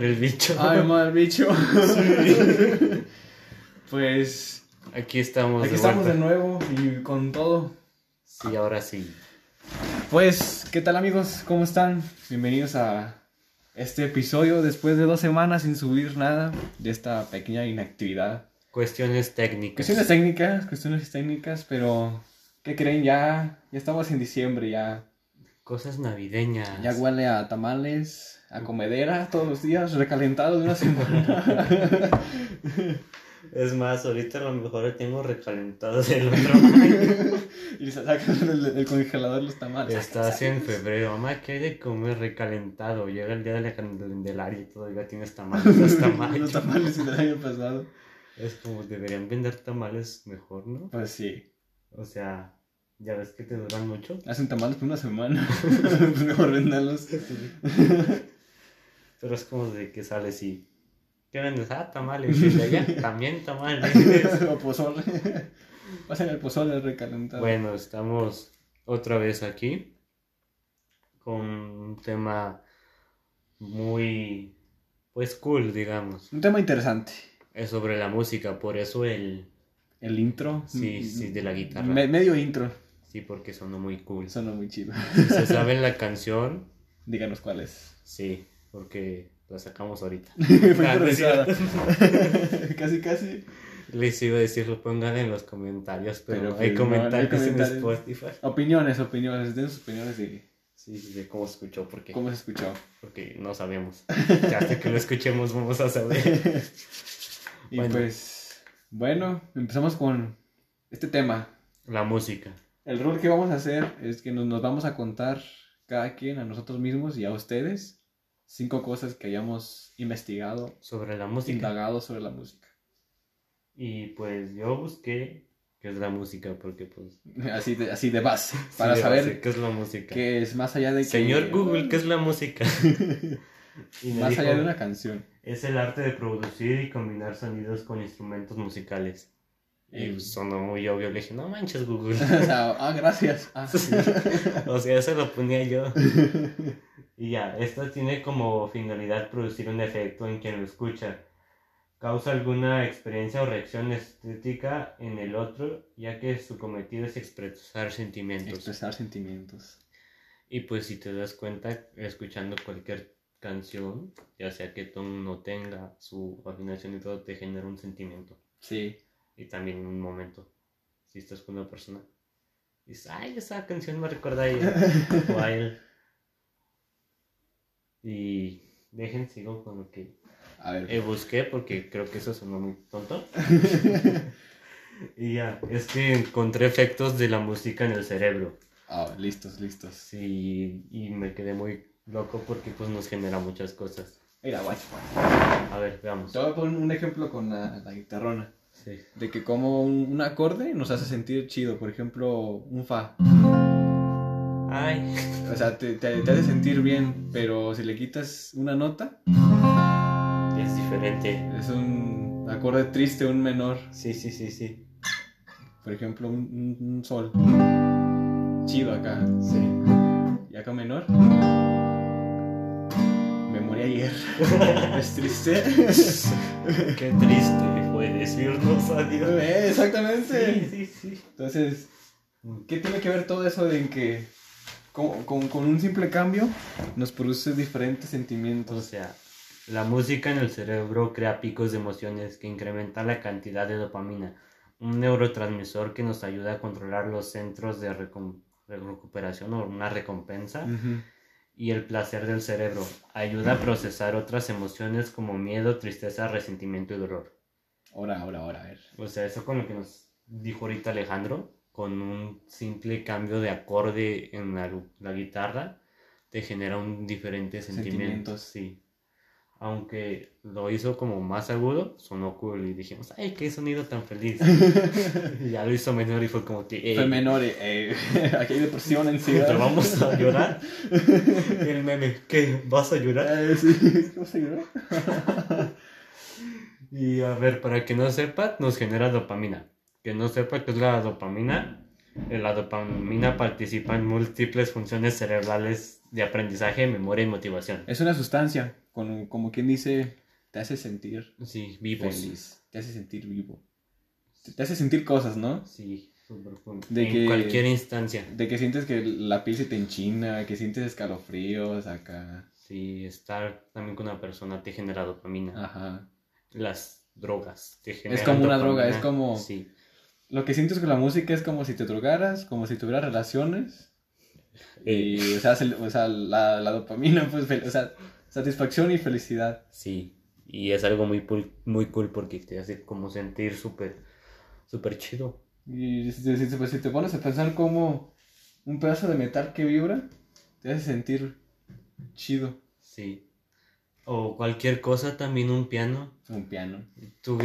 madre el bicho. Ay, madre bicho. pues Aquí estamos. aquí de estamos de vuelta. nuevo y con todo. Sí, ahora sí. Pues, ¿qué tal amigos? ¿Cómo están? Bienvenidos a este episodio después de dos semanas sin subir nada de esta pequeña inactividad. Cuestiones técnicas. Cuestiones técnicas, cuestiones técnicas, pero ¿qué creen? Ya, ya estamos en diciembre, ya, Cosas navideñas. ya huele a tamales, a comedera todos los días, recalentado de una semana. Es más, ahorita a lo mejor tengo recalentado del otro año. y se sacan del, del congelador los tamales. Estás en febrero, mamá, ¿qué hay de comer recalentado? Llega el día de la Candelaria y todavía tienes tamales hasta mayo. los tamales del año pasado. Es como deberían vender tamales mejor, ¿no? Pues sí. O sea, ya ves que te duran mucho. Hacen tamales por una semana. mejor venderlos. Pero es como de que sales y. ¿Qué vendes? Ah, tamales. Y de allá también tamales. o pozole. Pasen el pozole recalentado. bueno, estamos otra vez aquí con un tema muy. Pues cool, digamos. Un tema interesante. Es sobre la música, por eso el. El intro. Sí, sí, de la guitarra. Me- medio intro. Sí, porque sonó muy cool. Suena muy chido. Si se saben la canción, Díganos cuál es. sí, porque la sacamos ahorita. Fue Ah, casi, casi. Les iba a decir, lo pongan en los comentarios, pero, Pero, hay pues, no, hay comentarios en. Spotify. Opiniones, opiniones. Den sus opiniones de Sí, sí, de cómo se escuchó, porque, cómo se escuchó. porque no sabemos. Ya hasta que lo escuchemos vamos a saber. y Bueno. pues, bueno, empezamos con este tema. La música. El rol que vamos a hacer es que nos, nos vamos a contar cada quien a nosotros mismos y a ustedes cinco cosas que hayamos investigado, Sobre la música. indagado sobre la música. Y pues yo busqué qué es la música, porque pues... Así de, así de base, sí, para de saber base, qué es la música. que es más allá de que... Señor Google, ¿qué es la música? Y Más dijo, allá de una canción. Es el arte de producir y combinar sonidos con instrumentos musicales. Y Eh. pues, sonó muy obvio, le dije, no manches Google. Ah, gracias. Ah, sí. o sea, eso lo ponía yo. Y ya, esto tiene como finalidad producir un efecto en quien lo escucha. Causa alguna experiencia o reacción estética en el otro, ya que su cometido es expresar sentimientos. Expresar sentimientos. Y pues si te das cuenta, escuchando cualquier canción, ya sea que tú no tenga su afinación y todo, te genera un sentimiento. Sí. Y también un momento. Si estás con una persona, dices, ay, esa canción me recuerda a ella o a él. Y dejen, sigo con lo que A ver. eh, busqué porque creo que eso sonó muy tonto. y ya, es que encontré efectos de la música en el cerebro. Ah, listos, listos. Sí, y me quedé muy loco porque pues nos genera muchas cosas. Mira, guay. A ver, veamos. Te voy a poner un ejemplo con la, la guitarrona. Sí. De que como un, un acorde nos hace sentir chido. Por ejemplo, un fa. Ay, O sea, te, te- te hace sentir bien, pero si le quitas una nota, es diferente. es un acorde triste, un menor. Sí, sí, sí, sí. Por ejemplo, un, un- un sol. Chido acá. Sí. Y acá menor. Me morí ayer. es triste. Qué triste fue decirnos adiós. Eh, Exactamente. Sí, sí, sí. Entonces, ¿qué tiene que ver todo eso de en que con, con- con un simple cambio nos produce diferentes O sentimientos? sea, la música en el cerebro crea picos de emociones que incrementan la cantidad de dopamina, un neurotransmisor que nos ayuda a controlar los centros de recuperación o una recompensa. Y el placer del cerebro. Ayuda a procesar otras emociones como miedo, tristeza, resentimiento y dolor. Ahora, ahora, ahora, a ver. O sea, eso con lo que nos dijo ahorita Alejandro, con un simple cambio de acorde en la, la guitarra, te genera un diferente sentimiento. Sentimientos. Sí. Aunque lo hizo como más agudo, sonó cool y dijimos, ay, qué sonido tan feliz. y ya lo hizo menor y fue como que, "Ey, Fue menor, eh, aquí hay depresión, ansiedad. ¿te vamos a llorar? El meme, ¿qué? ¿Vas a llorar? Eh, sí, ¿cómo se llama? Y a ver, para que no sepa, nos genera dopamina. Que no sepa qué es la dopamina. eh, La dopamina participa en múltiples funciones cerebrales de aprendizaje, memoria y motivación. Es una sustancia, con, como quien dice, te hace sentir Sí, vivos. feliz, te hace sentir vivo. Te, te hace sentir cosas, ¿no? Sí. De en que- cualquier instancia. De que sientes que la piel se te enchina, que sientes escalofríos acá. Sí, estar también con una persona te genera dopamina. Ajá. Las drogas te generan como una droga, es como- Sí, Lo que sientes con la música es como si te drogaras, como si tuvieras relaciones. Y, o sea, se- o sea, la, la dopamina, pues, o sea, satisfacción y felicidad. sí. Y es algo muy, cool- muy cool porque te hace como sentir súper, súper chido. Y pues, si te pones a pensar como un pedazo de metal que vibra, te hace sentir chido. Sí. O cualquier cosa, también un piano. Un piano.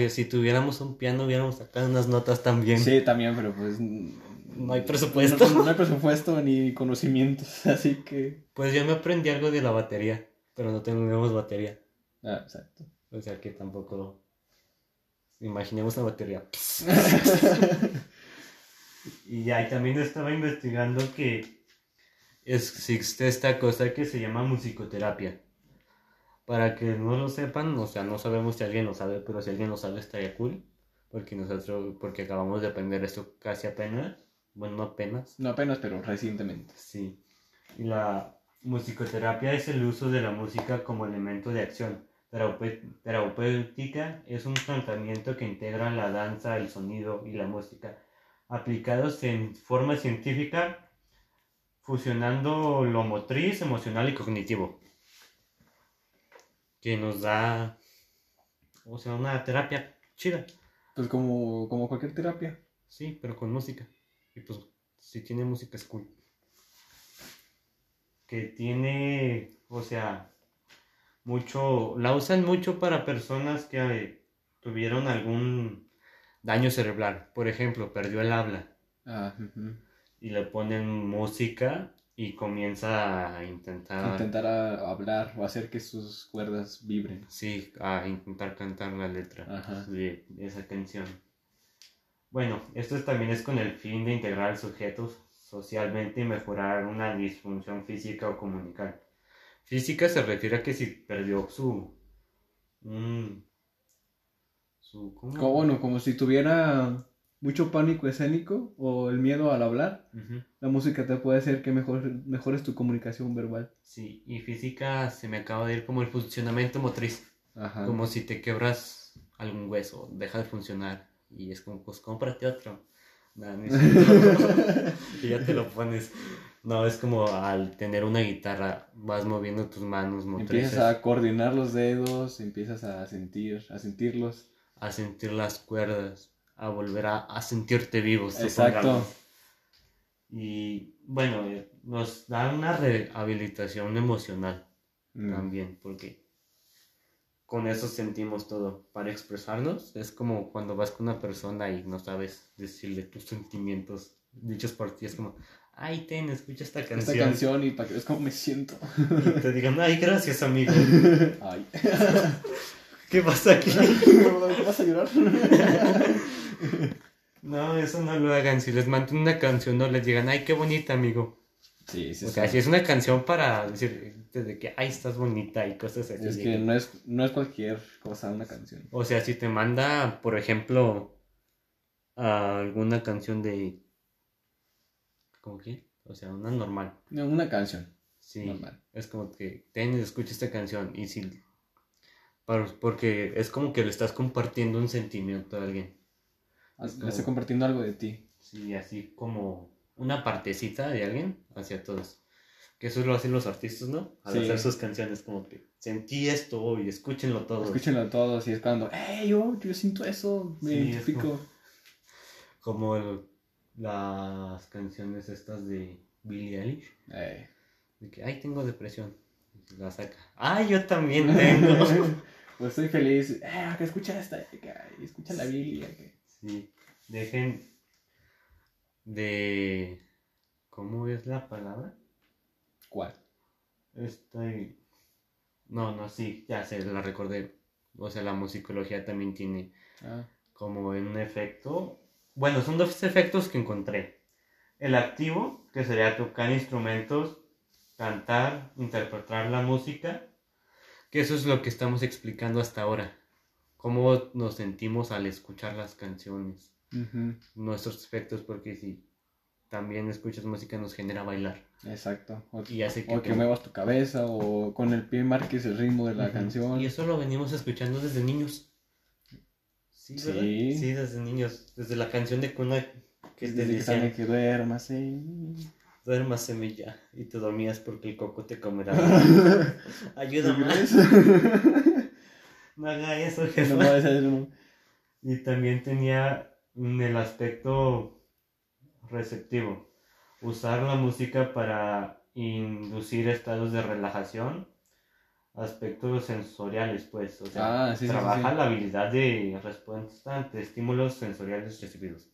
Si tuviéramos un piano, hubiéramos sacado unas notas también. Sí, también, pero pues... No hay presupuesto. No, no hay presupuesto ni conocimientos, así que... Pues yo me aprendí algo de la batería, pero no tenemos batería. Ah, exacto. O sea que tampoco. Imaginemos una batería. y ya, y también estaba investigando que existe esta cosa que se llama musicoterapia. Para que no lo sepan, o sea, no sabemos si alguien lo sabe, pero si alguien lo sabe estaría cool. Porque nosotros, porque acabamos de aprender esto casi apenas. Bueno, no apenas. No apenas, pero recientemente. Sí. Y la musicoterapia es el uso de la música como elemento de acción. Terapé- Terapéutica es un tratamiento que integra la danza, el sonido y la música, aplicados en forma científica, fusionando lo motriz, emocional y cognitivo. Que nos da, o sea, una terapia chida. Pues como, como cualquier terapia. Sí, pero con música. Y pues, si tiene música es cool. Que tiene, o sea, mucho, la usan mucho para personas que eh, tuvieron algún daño cerebral. Por ejemplo, perdió el habla Ah, y le ponen música y comienza a intentar, Intentar a- hablar o hacer que sus cuerdas vibren. sí, a intentar cantar la letra Ajá. de esa canción. Bueno, esto es- también es con el fin de integrar al sujeto socialmente y mejorar una disfunción física o comunical. Física se refiere a que si perdió su... su ¿cómo? Como, bueno, como si tuviera mucho pánico escénico o el miedo al hablar, la música te puede hacer que mejor, mejores tu comunicación verbal. Sí, y física se me acaba de ir como el funcionamiento motriz. Ajá. Como si te quebras algún hueso, deja de funcionar. Y es como, pues cómprate otro. Nah, no y ya te lo pones. No, es como al tener una guitarra, vas moviendo tus manos motrices Empiezas a coordinar los dedos, empiezas a sentir, a sentirlos. a sentir las cuerdas, a volver a, a sentirte vivo. Exacto. Y bueno, eh, nos da una rehabilitación emocional Mm. también, porque con eso sentimos todo. Para expresarnos es como cuando vas con una persona y no sabes decirle tus sentimientos dichos por ti. Es como, ay, ten, escucha esta Esta canción. canción y para que es como me siento. Y te digan, ay, gracias, amigo. Ay. ¿Qué pasa aquí? ¿Vas a llorar? No, eso no lo hagan. Si les mandan una canción, no les digan, ay, qué bonita, amigo. Sí, sí, O sea, sí. si es una canción para decir de que, ay, estás bonita y cosas así. Es que no es, no es cualquier cosa una canción. O sea, si te manda, por ejemplo, a alguna canción de... ¿Cómo qué? O sea, una normal. No, una canción. Sí. Normal. Es como que, ten, escucha esta canción. Y si... por- Porque es como que le estás compartiendo un sentimiento a alguien. Le estoy compartiendo algo de ti. Sí, así como una partecita de alguien hacia todos. Que eso lo hacen los artistas, ¿no? Al Sí. hacer sus canciones, como que sentí esto y escúchenlo todos. Escúchenlo todos y es cuando, hey, yo, yo siento eso, me Sí, es identifico. como- Como el- las canciones estas de Billie Eilish. Eh. De que, ay, tengo depresión. Y La saca. Ay, yo también tengo. pues estoy feliz. Eh, que escucha esta, que, escucha la Biblia. que- sí. Dejen de... ¿Cómo es la palabra? ¿Cuál? Estoy... No, no, sí, ya sé, la recordé. O sea, la musicología también tiene Ah, como un efecto. Bueno, son dos efectos que encontré. El activo, que sería tocar instrumentos cantar, interpretar la música, que eso es lo que estamos explicando hasta ahora. Cómo nos sentimos al escuchar las canciones, nuestros efectos, porque si también escuchas música nos genera bailar. Exacto. O, Y hace que o que te- muevas tu cabeza o con el pie marques el ritmo de la canción. Y eso lo venimos escuchando desde niños. Sí, ¿verdad? Sí. Sí, desde niños. Desde la canción de cuna que te decían, que duermas, duermas semilla. Y te dormías porque el coco te comerá. Ayuda ¿Tú más. crees? No haga eso, jefa. no hacer uno. Y también tenía el aspecto receptivo. Usar la música para inducir estados de relajación. Aspectos sensoriales, pues. O sea, Ah, sí, sí, sí, trabaja sí. la habilidad de respuesta ante estímulos sensoriales recibidos.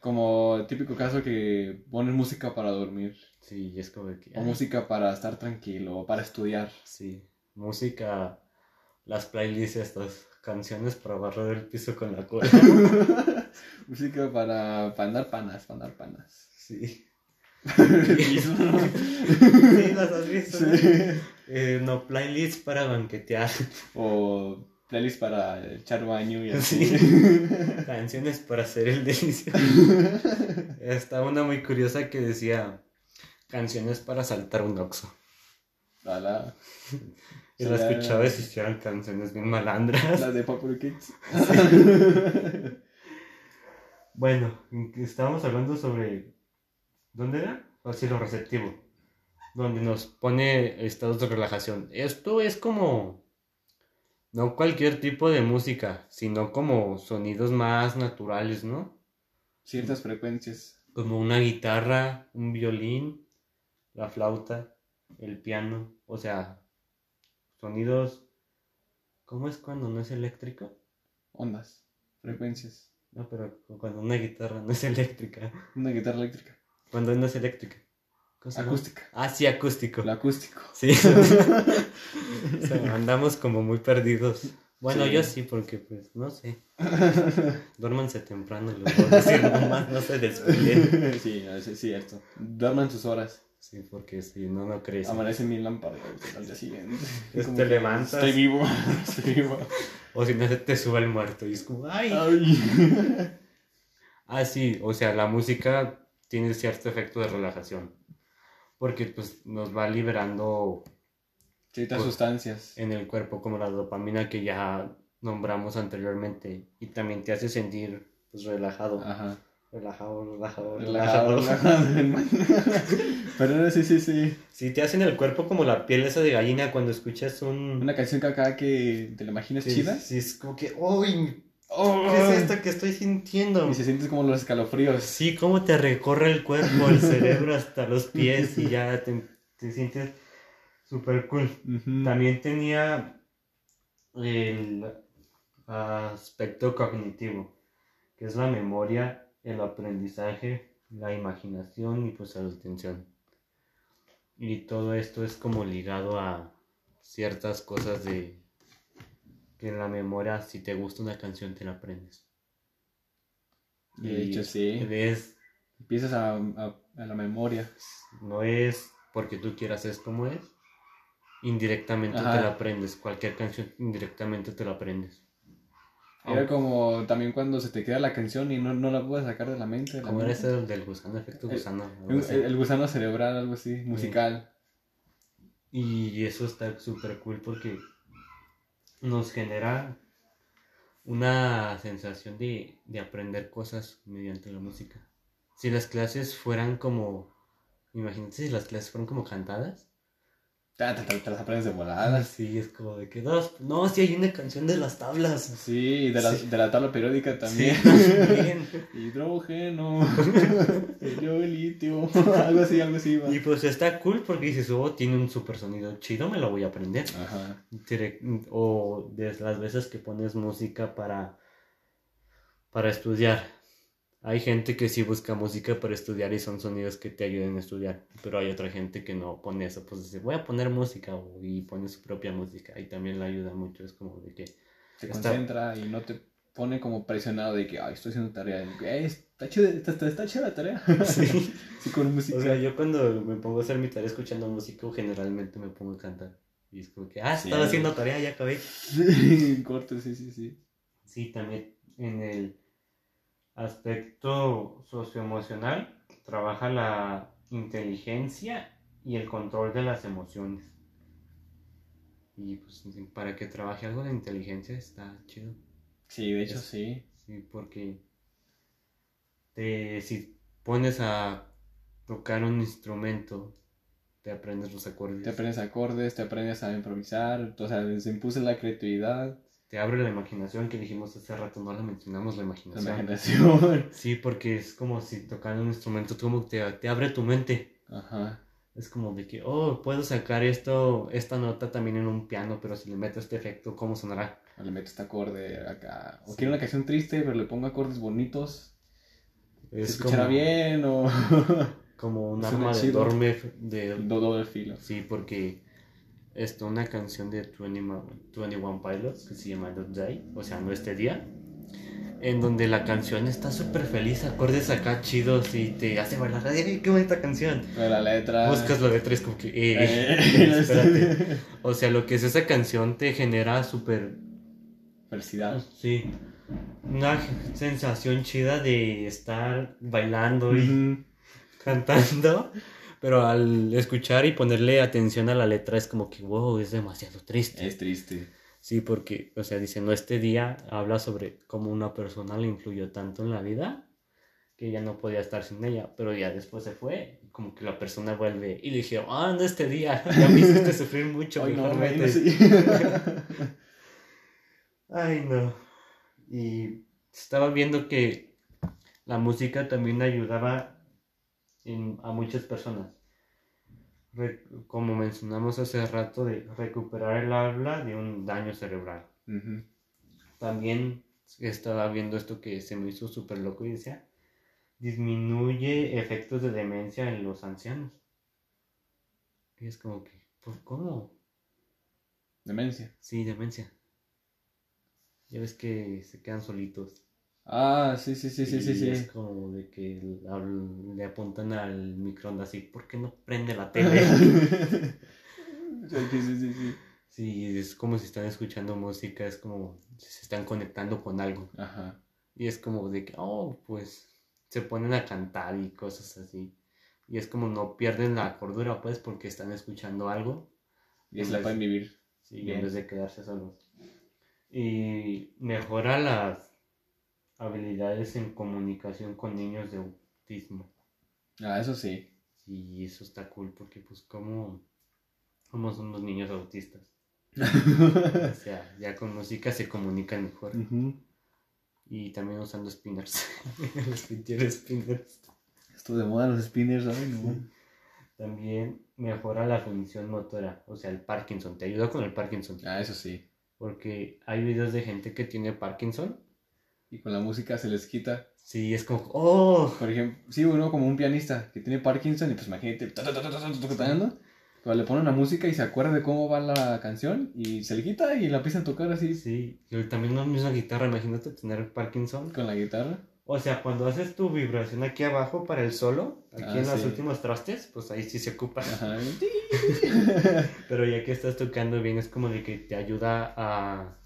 Como el típico caso que pones música para dormir. Sí, es como que. O música para estar tranquilo o para estudiar. Sí, música. Las playlists estas. Canciones para barrer el piso con la cola. música para, para andar panas, para andar panas. sí. Sí. Las has visto. ¿no? Sí. Eh, no, playlist para banquetear. O playlist para echar baño y así. Sí. Canciones para hacer el delicioso. Está una muy curiosa que decía canciones para saltar un oxo. Y la Sería- escuchaba y se hicieron canciones bien malandras. La de Paper Kids. Bueno, estábamos hablando sobre. ¿Dónde era? O sí, lo receptivo. Donde nos pone estados de relajación. Esto es como. No cualquier tipo de música, sino como sonidos más naturales, ¿no? Ciertas frecuencias. Como una guitarra, un violín, la flauta, el piano. O sea, sonidos. ¿Cómo es cuando no es eléctrico? Ondas. Frecuencias. No, pero cuando una guitarra no es eléctrica. Una guitarra eléctrica. Cuando no es eléctrica. Acústica. Ah, sí, acústico. El acústico. Sí. O sea, andamos como muy perdidos. Bueno, Sí. yo sí, porque pues, no sé. Duérmanse temprano, les voy a decir nomás, no se desvíen. sí, eso es cierto. Duerman sus horas. Sí, porque si no, no crees. Amanece mi lámpara al día siguiente. Te levantas. Estoy vivo. Estoy vivo. O si no, se te sube el muerto y es como, ¡ay! Ay. Ah, sí, o sea, la música tiene cierto efecto de relajación. Porque pues nos va liberando Ciertas Pues, sustancias. en el cuerpo como la dopamina que ya nombramos anteriormente. Y también te hace sentir pues relajado. Ajá. Relajado, relajado, Relajado, relajado. relajado. Pero sí, sí, sí. Sí, te hacen el cuerpo como la piel esa de gallina cuando escuchas un... Una canción que acá que te la imaginas Sí, chida. Sí, es como que, ¡Uy! Oh, ¿Qué es esto que estoy sintiendo? Y se sientes como los escalofríos. Sí, cómo te recorre el cuerpo, el cerebro hasta los pies y ya te, te sientes súper cool. También tenía el aspecto cognitivo, que es la memoria, el aprendizaje, la imaginación y pues la atención. Y todo esto es como ligado a ciertas cosas de que en la memoria, si te gusta una canción, te la aprendes. De hecho, sí. Es, Empiezas a, a, a la memoria. no es porque tú quieras, es como es. Indirectamente Ajá. te la aprendes. Cualquier canción, indirectamente te la aprendes. Era como también cuando se te queda la canción y no, no la puedes sacar de la mente. Como era ese del gusano, efecto gusano. el gusano cerebral, algo así, musical. Y eso está súper cool porque nos genera una sensación de, de aprender cosas mediante la música. Si las clases fueran como, imagínate si las clases fueran como cantadas. Te, te- te- te las aprendes de volada. Sí, es como de que dos, no, si hay una canción de las tablas. Sí, de la, Sí. de la tabla periódica también. Sí, también. Hidrógeno, helio, litio, algo así, algo así. va. Y pues está cool porque dices, oh, tiene un super sonido chido, me lo voy a aprender. Ajá. O de las veces que pones música para para estudiar hay gente que sí busca música para estudiar y son sonidos que te ayuden a estudiar pero hay otra gente que no pone eso pues dice voy a poner música y pone su propia música y también le ayuda mucho es como de que Te Está- concentra y no te, pone como presionado de que, ay, estoy haciendo tarea. Y, "Eh, está chida, está, está, está chida la tarea. Sí. Sí, con música. O sea, yo cuando me pongo a hacer mi tarea escuchando música, generalmente me pongo a cantar. Y es como que, ah, Sí. estaba haciendo tarea, ya acabé. Sí, corto, sí, sí, sí. Sí, también en el aspecto socioemocional trabaja la inteligencia y el control de las emociones. Y pues para que trabaje algo de inteligencia está chido. Sí, de hecho Es- sí. Sí, porque te, si pones a tocar un instrumento, te aprendes los acordes. Te aprendes acordes, te aprendes a improvisar, o sea, se impulsa la creatividad, te abre la imaginación que dijimos hace rato, no la mencionamos la la imaginación. imaginación. Sí, porque es como si tocando un instrumento, como te, te abre tu mente. Ajá. Es como de que, oh, puedo sacar esto, esta nota también en un piano, pero si le meto este efecto, ¿cómo sonará? O le meto este acorde acá. O Sí. quiero una canción triste, pero le pongo acordes bonitos. Se Es escuchará como, bien o. como un arma de dorme de... Del filo. Sí, porque esto, una canción de 21, 21 Pilots que se llama Not Day, o sea, no este día, en donde la canción está súper feliz, acordes acá chidos y te hace bailar. ¡Ay, qué bonita canción! Pero la letra. Buscas la letra y es como que, eh, Eh, espérate. O sea, lo que es esa canción te genera súper, Felicidad. sí, una sensación chida de estar bailando y cantando, pero al escuchar y ponerle atención a la letra es como que, wow, es demasiado triste. Es triste. Sí, porque, o sea, dice, no, este día habla sobre cómo una persona le influyó tanto en la vida que ya no podía estar sin ella, pero ya después se fue, como que la persona vuelve y le dije, ah, no, este día, ya me hiciste sufrir mucho, Ay, no, mejor güey, vete". no, sí. Ay, no. Y estaba viendo que la música también ayudaba en- a muchas personas. Re- como mencionamos hace rato, de recuperar el habla de un daño cerebral. También estaba viendo esto que se me hizo súper loco y decía, disminuye efectos de demencia en los ancianos. Y es como que, ¿por cómo? Demencia. Sí, demencia. Ya ves que se quedan solitos. Ah, sí, sí, sí, sí, sí, sí. Es como de que le apuntan al microondas así, ¿por qué no prende la tele? Sí, sí, sí, sí. sí, es como si están escuchando música, es como si se están conectando con algo. Ajá. Y es como de que, oh, pues se ponen a cantar y cosas así. Y es como no pierden la cordura, pues, porque están escuchando algo. Y es la pueden vivir. Sí, Bien. en vez de quedarse solos. Y mejora las habilidades en comunicación con niños de autismo. Ah, eso sí. Y eso está cool porque pues como, como son los niños autistas. O sea, ya con música se comunican mejor. Y también usando spinners. los pinches spinners. Esto de moda los spinners, ay, no. También mejora la función motora. O sea, el Parkinson. Te ayuda con el Parkinson. Ah, eso sí. Porque hay videos de gente que tiene Parkinson. Y con la música se les quita. Sí, es como, oh, Por ejemplo, sí, uno como un pianista que tiene Parkinson y pues imagínate, ta, le ponen la música y se acuerda de cómo va la canción y se le quita y la empiezan a tocar así Sí, y también la misma guitarra, imagínate tener Parkinson. con la guitarra. O sea, cuando haces tu vibración aquí abajo para el solo, aquí Ah, en los sí. últimos trastes, pues ahí sí se ocupa. Ajá. Pero ya que estás tocando bien, es como de que te ayuda a,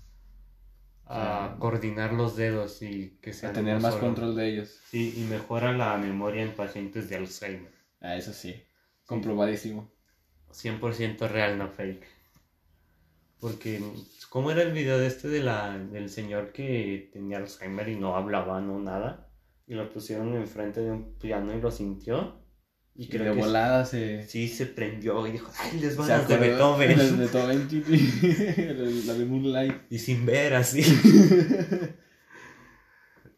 a coordinar los dedos y que sea A tener más control de ellos. Sí, y mejora la memoria en pacientes de Alzheimer. Ah, eso sí. Comprobadísimo. 100% real, no fake. Porque, ¿cómo era el video de este de la, del señor que tenía Alzheimer y no hablaba, no nada? Y lo pusieron enfrente de un piano y lo sintió. Y Y creo de que volada se... sí se prendió y dijo, ¡ay, les van las de Beethoven! las de Beethoven, la de Moonlight. y sin ver así.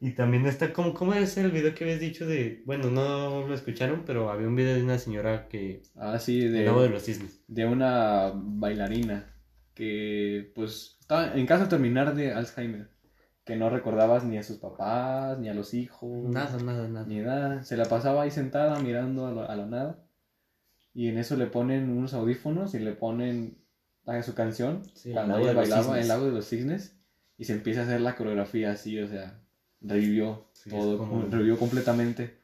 y también está, como ¿cómo es el video que habías dicho de, bueno, no lo escucharon, pero había un video de una señora que, Ah, sí, de... de los cisnes. de una bailarina que pues estaba en caso de terminar de Alzheimer, que no recordabas ni a sus papás, ni a los hijos, Nada, nada, nada. ni nada. Se la pasaba ahí sentada mirando a la, a la nada. Y en eso le ponen unos audífonos y le ponen a su canción Sí, cuando ella bailaba. El lago de los cisnes. y se empieza a hacer la coreografía así, o sea, revivió Sí, todo, como- revivió completamente.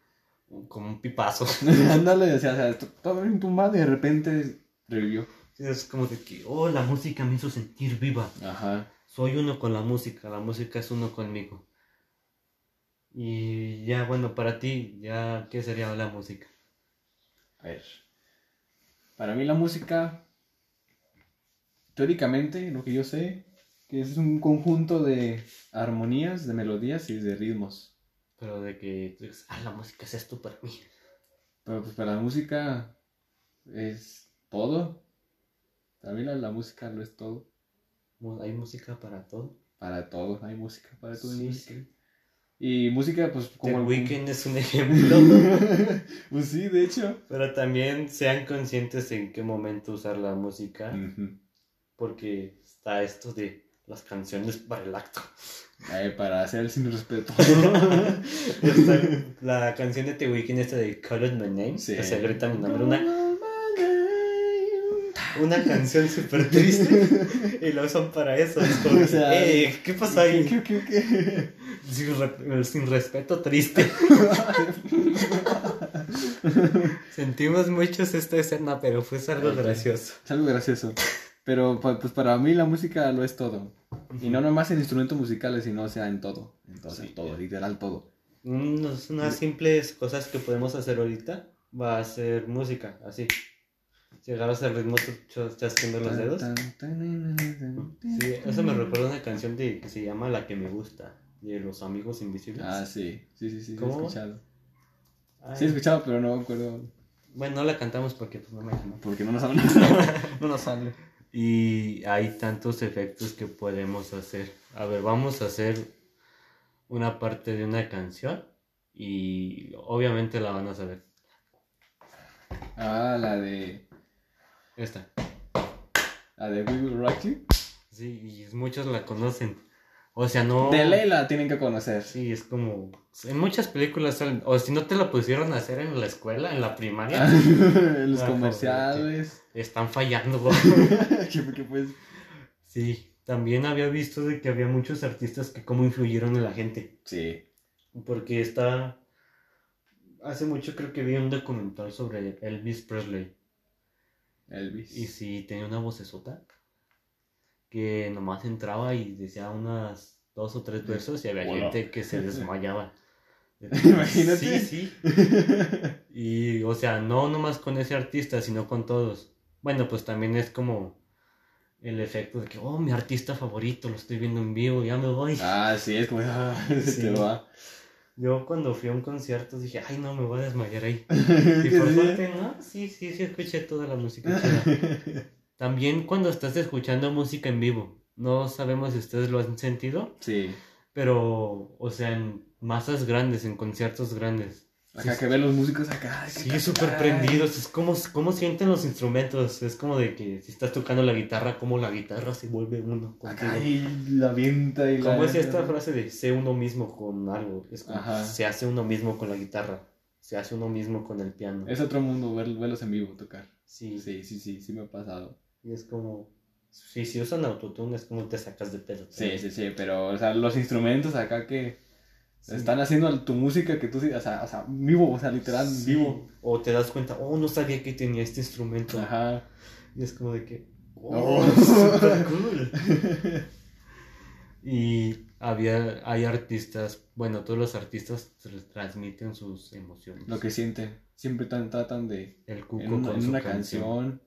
Como un pipazo. Ándale, o sea, o sea, todo bien tumbado y de repente revivió. Sí, es como de que, oh, la música me hizo sentir viva. Ajá. Soy uno con la música, la música es uno conmigo. Y ya, bueno, para ti, ya, ¿qué sería la música? A ver. Para mí la música, teóricamente, lo que yo sé, que es un conjunto de armonías, de melodías y de ritmos. Pero de que tú dices, ah, la música es esto para mí. Pero pues para la música es todo. Para mí la, la música lo es todo. Hay música para todo. Para todo, hay música para todo. Sí, sí. Y música, pues The como... algún- Weeknd es un ejemplo. pues sí, de hecho. Pero también sean conscientes en qué momento usar la música. Porque está esto de las canciones para el acto. Eh, para hacer el sin respeto. Está la canción de The Weeknd esta de Call Out My Name. Sí. Que se grita mi nombre. Una, una canción súper triste. y lo usan para eso. Es como, O sea, "Ey, ¿qué pasó ahí? ¿Qué, qué, qué? Sin, re- sin respeto triste. Sentimos muchos esta escena, pero fue algo gracioso. Es algo gracioso. Pero pues para mí la música lo es todo. Y no nomás en instrumentos musicales, sino o sea en todo. En todo, Sí. todo, literal todo. Unos- unas simples cosas que podemos hacer ahorita va a ser música, así. Si agarras el ritmo, tú ch- chasqueando los dedos. Sí, eso me recuerda a una canción de, que se llama La que me gusta, de los amigos invisibles. Ah, sí. Sí, sí, sí. sí he ¿Cómo? escuchado. Ay, Sí he escuchado, pero no me acuerdo. Bueno, no la cantamos porque pues no me llama. Porque no nos hablan. no nos sale. Y hay tantos efectos que podemos hacer. A ver, vamos a hacer una parte de una canción y obviamente la van a saber. Ah, la de. Esta. La de We Will Rock You. Sí, y muchos la conocen. O sea, no... De ley la tienen que conocer. Sí, es como... En muchas películas salen... O si no te la pusieron a hacer en la escuela, en la primaria, en los Ah, comerciales. están fallando. güey. que, que pues. Sí, también había visto de que había muchos artistas que cómo influyeron en la gente. Sí. Porque está... Hace mucho creo que vi un documental sobre Elvis Presley. Elvis. Y sí, tenía una vocesota. Que nomás entraba y decía unas dos o tres versos y había gente que se desmayaba. Imagínate. Sí, sí. Y, o sea, no nomás con ese artista, sino con todos. Bueno, pues también es como el efecto de que, oh, mi artista favorito, lo estoy viendo en vivo, ya me voy. Ah, sí, es como. Ah, se Sí. te va. Yo cuando fui a un concierto dije, ay, no, me voy a desmayar ahí. Y ¿Qué por suerte, no, sí, sí, sí, escuché toda la música. También cuando estás escuchando música en vivo, no sabemos si ustedes lo han sentido, Sí. pero, o sea, en masas grandes, en conciertos grandes. Acá que ven los músicos acá. Sí, súper prendidos. Es como, como sienten los instrumentos. Es como de que si estás tocando la guitarra, como la guitarra se vuelve uno. Acá contigo. y la vienta y la. ¿Cómo es esta frase de sé uno mismo con algo? Es como se hace uno mismo con la guitarra. Se hace uno mismo con el piano. Es otro mundo ver, verlos en vivo tocar. Sí, Sí, sí, sí, sí me ha pasado. Y es como. Sí, si usan autotune es como te sacas de pedo. Sí, sí, sí, pero, o sea, los instrumentos acá que Sí. están haciendo tu música que tú o sea, o sea, vivo, o sea, literal, Sí. vivo. O te das cuenta, oh, no sabía que tenía este instrumento. Ajá. Y es como de que. Oh. Super cool. Y había, hay artistas, bueno, todos los artistas tr- transmiten sus emociones. Lo que sienten. Siempre tan, tratan de, el cuco en una, con en su una canción,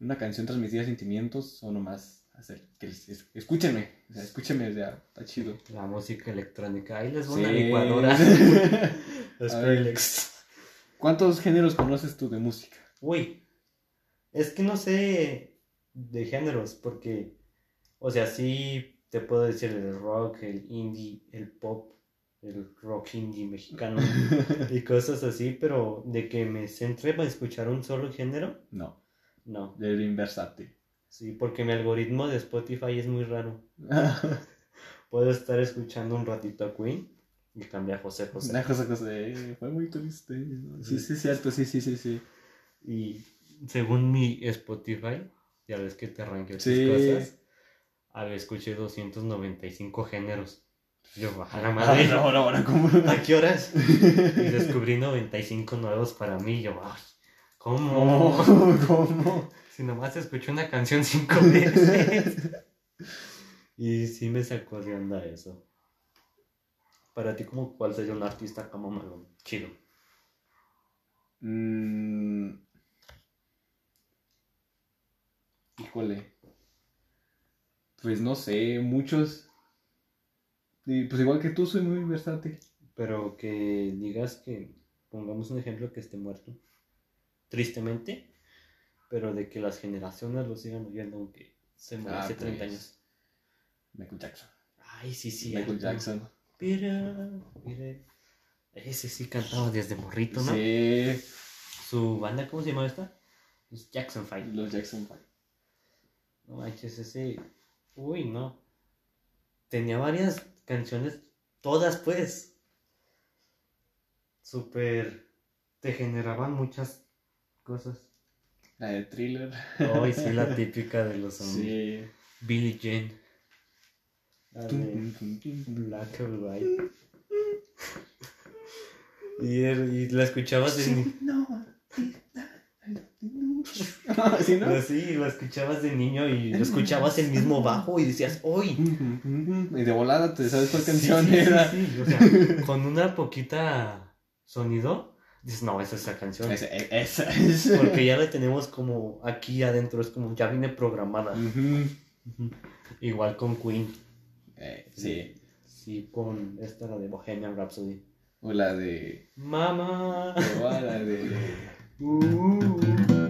en una canción transmitir sentimientos o nomás hacer que les, es- escúchenme, o sea, escúchenme, o sea, está chido. La música electrónica. Ahí les va Sí. una licuadora. Skrillex. ¿Cuántos géneros conoces tú de música? Uy, es que no sé de géneros, porque, o sea, sí te puedo decir el rock, el indie, el pop, el rock indie mexicano y cosas así, pero de que me centre para escuchar un solo género, No, no. del inversátil. Sí, porque mi algoritmo de Spotify es muy raro. Puedo estar escuchando un ratito a Queen y cambiar a José José. Una cosa, cosa, eh, fue muy triste. ¿no? Sí, sí, es cierto, sí, sí, sí, sí. Y según mi Spotify, ya ves que te arranqué tus Sí. cosas. A ver, escuché 295 géneros. Yo, a la Ah, madre. no, no, no, ¿cómo? ¿A qué horas? Y descubrí 95 nuevos para mí. Yo, ay, ¿cómo? ¿Cómo? ¿Cómo? Si nomás escuché una canción cinco veces. y sí me sacó de onda eso. Para ti, como ¿cuál sería un artista como malo? Chido. Mm. Híjole. Pues no sé, muchos. Y pues igual que tú, soy muy versátil. Pero que digas que, pongamos un ejemplo que esté muerto. Tristemente. Pero de que las generaciones lo sigan oyendo aunque se murió Ah, hace 30 pues. años. Michael Jackson. Ay, sí, sí. Michael. Jackson. Mira, mira. Ese sí cantaba desde morrito, ¿no? Sí, Su banda, ¿cómo se llama esta? Los Jackson Five. los Jackson Five. No manches, ese. Uy, no. Tenía varias canciones, todas pues. Súper. Te generaban muchas cosas. La de thriller. Hoy sí, la típica de los zombies. Sí. Billie Jean. Black or White. Y, er- y la escuchabas de ni- No. ¿Sí, no? Sí, la escuchabas de niño y lo escuchabas el mismo bajo y decías, ¡Uy! Y de volada te sabes cuál canción sí, sí, era. sí, O sea, con una poquita sonido, dices, no, esa es la canción. Esa, esa, esa. Porque ya la tenemos como aquí adentro, es como ya viene programada. Igual con Queen. Eh, sí. Sí, con esta, la de Bohemian Rhapsody. O la de. Mamá. O la de. Uh.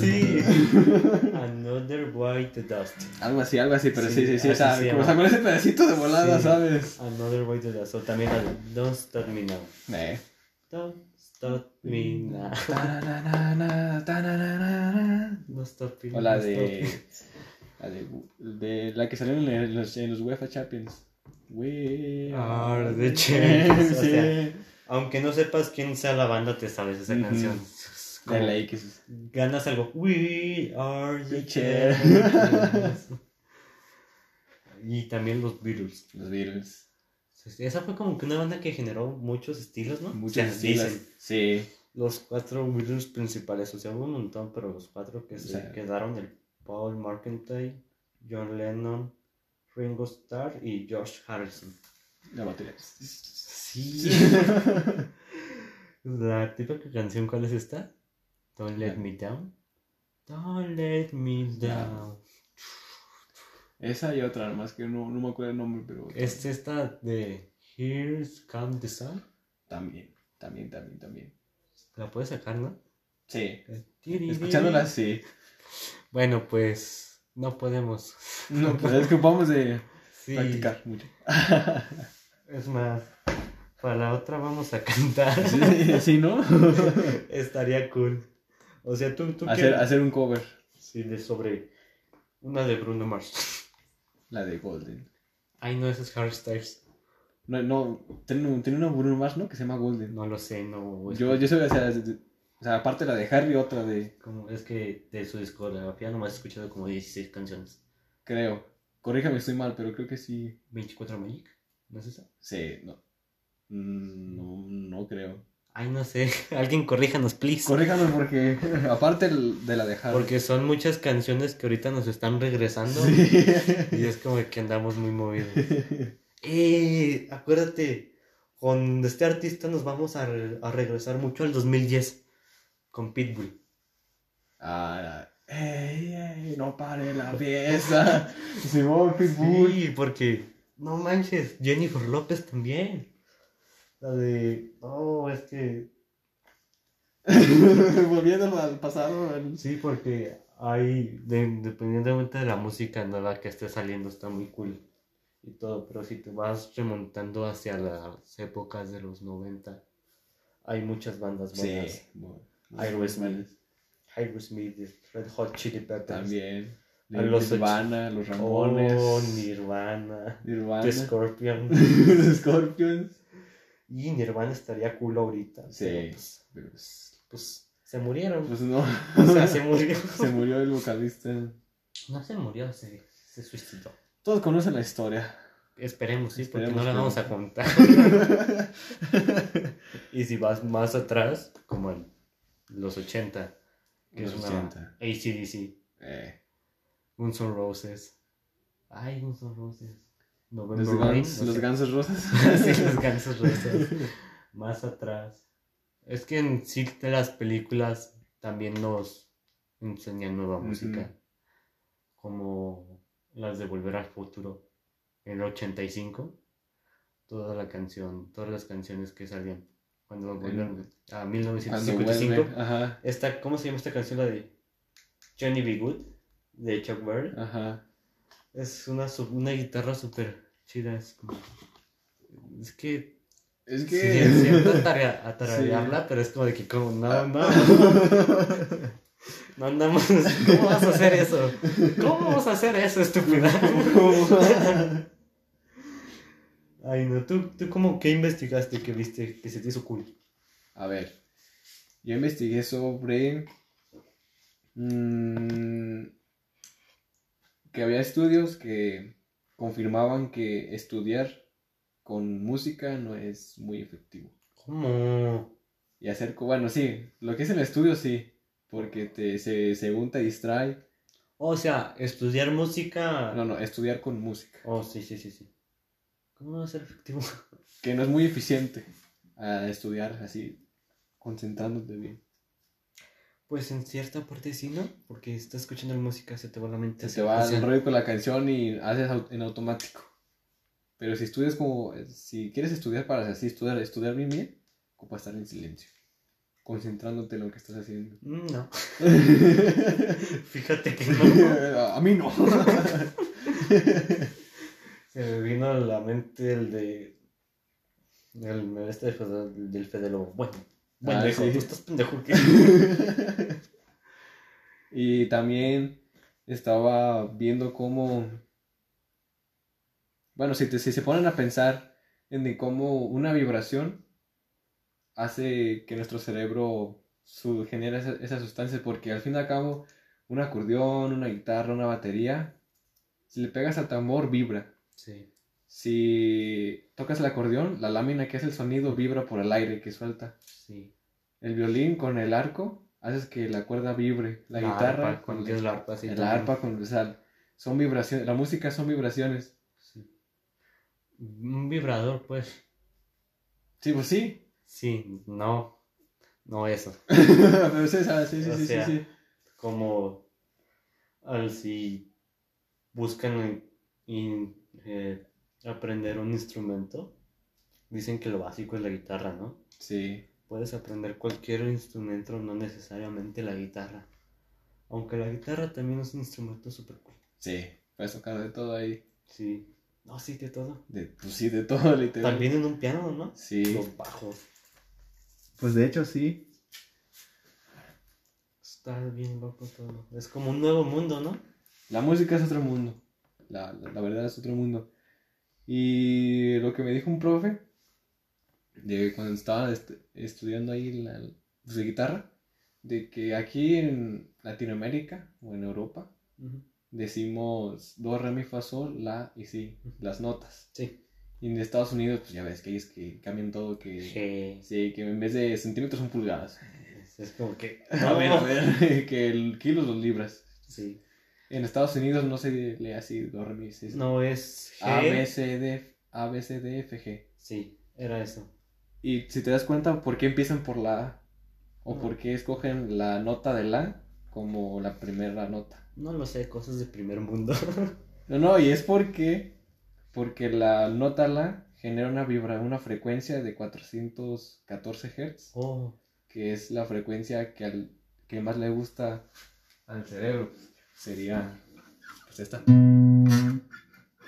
Sí. Another White Dust. Algo así, algo así, pero sí, Sí, sí, o sea, se como con ese pedacito de volada, Sí. ¿sabes? Another White Dust. O también la de Don't Stop Me Now. Eh. Don't Stop Me Now. No stop me, O la de. La de, de. La que salió en los, en los UEFA Champions. We Are the champions, o sea, Aunque no sepas quién sea la banda, te sabes esa Ujú. canción. Como la X. Ganas algo. We are the champions. y también los Beatles. Los Beatles. Esa fue como que una banda que generó muchos estilos, ¿no? Muchos O sea, estilos. dicen, Sí. los cuatro Beatles principales, o sea, hubo un montón, pero los cuatro que se sea. quedaron, el Paul McCartney, John Lennon, Ringo Starr y George Harrison. La batería. Sí. La típica canción, ¿cuál es esta? Don't Let Me Down. Don't Let Me Down. Esa y otra, nomás que no, no me acuerdo el nombre, pero. Es esta de Here's Come the Sun. También, también, también, también. La puedes sacar, ¿no? Sí. Escuchándola, sí. Bueno, pues no podemos. No, pues es que vamos de Sí. practicar mucho. Es más, para la otra vamos a cantar. Sí, sí, ¿no? Estaría cool. O sea, tú, tú hacer, qué- hacer un cover. Sí, de sobre una de Bruno Mars. La de Golden. Ay, no, ese es Harry Styles. No, no, tiene, tiene una Bruno más, ¿no? Que se llama Golden. No lo sé, no. Yo, yo sé, o sea, o sea, aparte la de Harry, otra de, como, es que de su discografía nomás he escuchado como 16 canciones. creo. Corríjame, estoy mal, pero creo que sí. 24 Magic, ¿no es esa? Sí, no. Mm, No, no creo. Ay, no sé. Alguien corríjanos, please. Corríjame porque, aparte de la de Harry. Porque son muchas canciones que ahorita nos están regresando. Sí. Y es como que andamos muy movidos. ¡Eh! Acuérdate, con este artista nos vamos a, re- a regresar mucho al 2010 con Pitbull. Ah, ey, ey, no pare la fiesta. Simón Pitbull. Sí, porque no manches, Jennifer López también. La de. Oh, es que. Volviendo al pasado. el- Sí, porque hay. de- independientemente de la música nueva que esté saliendo, está muy cool y todo. Pero si te vas remontando hacia las épocas de los 90, hay muchas bandas buenas. Sí. bueno, Aerosmith, Aerosmith, Red Hot Chili Peppers. También. A los Nirvana, los Ramones. Oh, Nirvana. Nirvana. The Scorpions. Y Nirvana estaría cool ahorita. Sí. pero pues, Pero pues Se murieron. Pues no. O sea, se murió. Se murió el vocalista. No se murió, se, se suicidó. Todos conocen la historia. Esperemos, sí, porque no la vamos a contar. y si vas más atrás, como en los 80, que Los es una 80. ACDC, Eh, Guns N' Roses. Ay, Guns N' Roses. Los. Guns. Guns Rosas. sí, los Guns N' Roses. Más atrás. Es que en sí de las películas también nos enseñan nueva música. Como las de Volver al Futuro. En el 85. Toda la canción, todas las canciones que salían cuando volvieron a Cuando 1955. vuelve. Ajá. Esta, ¿Cómo se llama esta canción? La de Johnny B. Good, de Chuck Berry. Ajá. Es una, una guitarra súper chida. Es, como- es que Es Sí, que. cierto atarea- atararearla, pero es como de que como, no, no. No andamos. ¿Cómo vas a hacer eso? ¿Cómo vas a hacer eso, estúpida? Ay, no, ¿tú, tú cómo qué investigaste que viste que se te hizo cool? A ver, yo investigué sobre mm, que había estudios que confirmaban que estudiar con música no es muy efectivo. ¿Cómo? Y hacer, bueno, sí, lo que es el estudio sí, porque te, se, según te distrae. O sea, estudiar música. No, no, estudiar con música, Oh, sí, sí, sí, sí. ¿Cómo va a ser efectivo? que no es muy eficiente a estudiar así, concentrándote bien. Pues en cierta parte sí, ¿no? Porque estás escuchando la música, se te va la mente. Se te va el rollo con la canción y haces en automático. Pero si estudias como, si quieres estudiar para así estudiar, estudiar bien bien, ocupa estar en silencio, concentrándote en lo que estás haciendo. Mm, No. Fíjate que no. A mí no. Se me vino a la mente el de. El Fede- del Fede Lobo. Bueno, Ah, pendejo, sí. tú estás pendejo. ¿qué? y también estaba viendo cómo, bueno, si, te- si se ponen a pensar en de cómo una vibración hace que nuestro cerebro su, genera esa, esa sustancia, porque al fin y al cabo, un acordeón, una guitarra, una batería, si le pegas al tambor, vibra. Sí. Si tocas el acordeón, la lámina que hace el sonido vibra por el aire que suelta. Sí. El violín con el arco haces que la cuerda vibre. La, guitarra arpa, con el arpa, sí. el también. arpa con o sea, son vibraciones. La música son vibraciones. Sí. Un vibrador, pues. Sí, pues sí. Sí, no. No eso. Pero sí, sí, sí, O sí, sea, sí, sí. Como. Al si buscan y, eh, aprender un instrumento, dicen que lo básico es la guitarra, ¿no? Sí. Puedes aprender cualquier instrumento, no necesariamente la guitarra. Aunque la guitarra también es un instrumento súper cool. Sí. Puedes tocar de todo ahí. Sí. No, sí, de todo. De, pues sí, de todo, literal. También en un piano, ¿no? Sí. Los bajos. Pues de hecho sí. Está bien loco todo. Es como un nuevo mundo, ¿no? La música es otro mundo. La, la, la verdad es otro mundo. Y lo que me dijo un profe, de cuando estaba est- estudiando ahí la, pues, de guitarra, de que aquí en Latinoamérica o en Europa decimos do, re, mi, fa, sol, la y si, las notas. Sí. Y en Estados Unidos, pues ya ves que ellos que cambian todo, que, Que sí, que en vez de centímetros son pulgadas. es, es como que. A ver, a ver, que el kilos los libras. Sí. En Estados Unidos no se lee así, do, re, mi, si, No es G. A, B, C, D, A, B, C, D, F, G. Sí, era eso. Y si te das cuenta, ¿por qué empiezan por la A? ¿O No. por qué escogen la nota de la como la primera nota? No lo sé, cosas de primer mundo. No, no, y es porque, porque la nota la genera una vibra, una frecuencia de 414 Hz, oh, que es la frecuencia que, al, que más le gusta al cerebro. Sería, pues esta.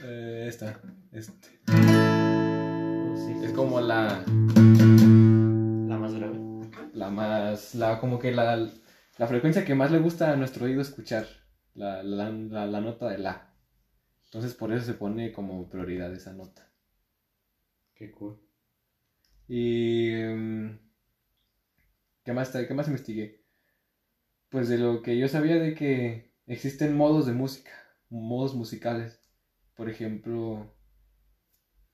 Eh, esta, este. oh, sí, sí, Es sí. como la... La más grave. la más, la, como que la, la frecuencia que más le gusta a nuestro oído escuchar, la, la, la, la nota de la. Entonces por eso se pone como prioridad esa nota. Qué cool. Y... mm, ¿Qué más, ¿Qué más investigué? Pues de lo que yo sabía de que existen modos de música, modos musicales. Por ejemplo,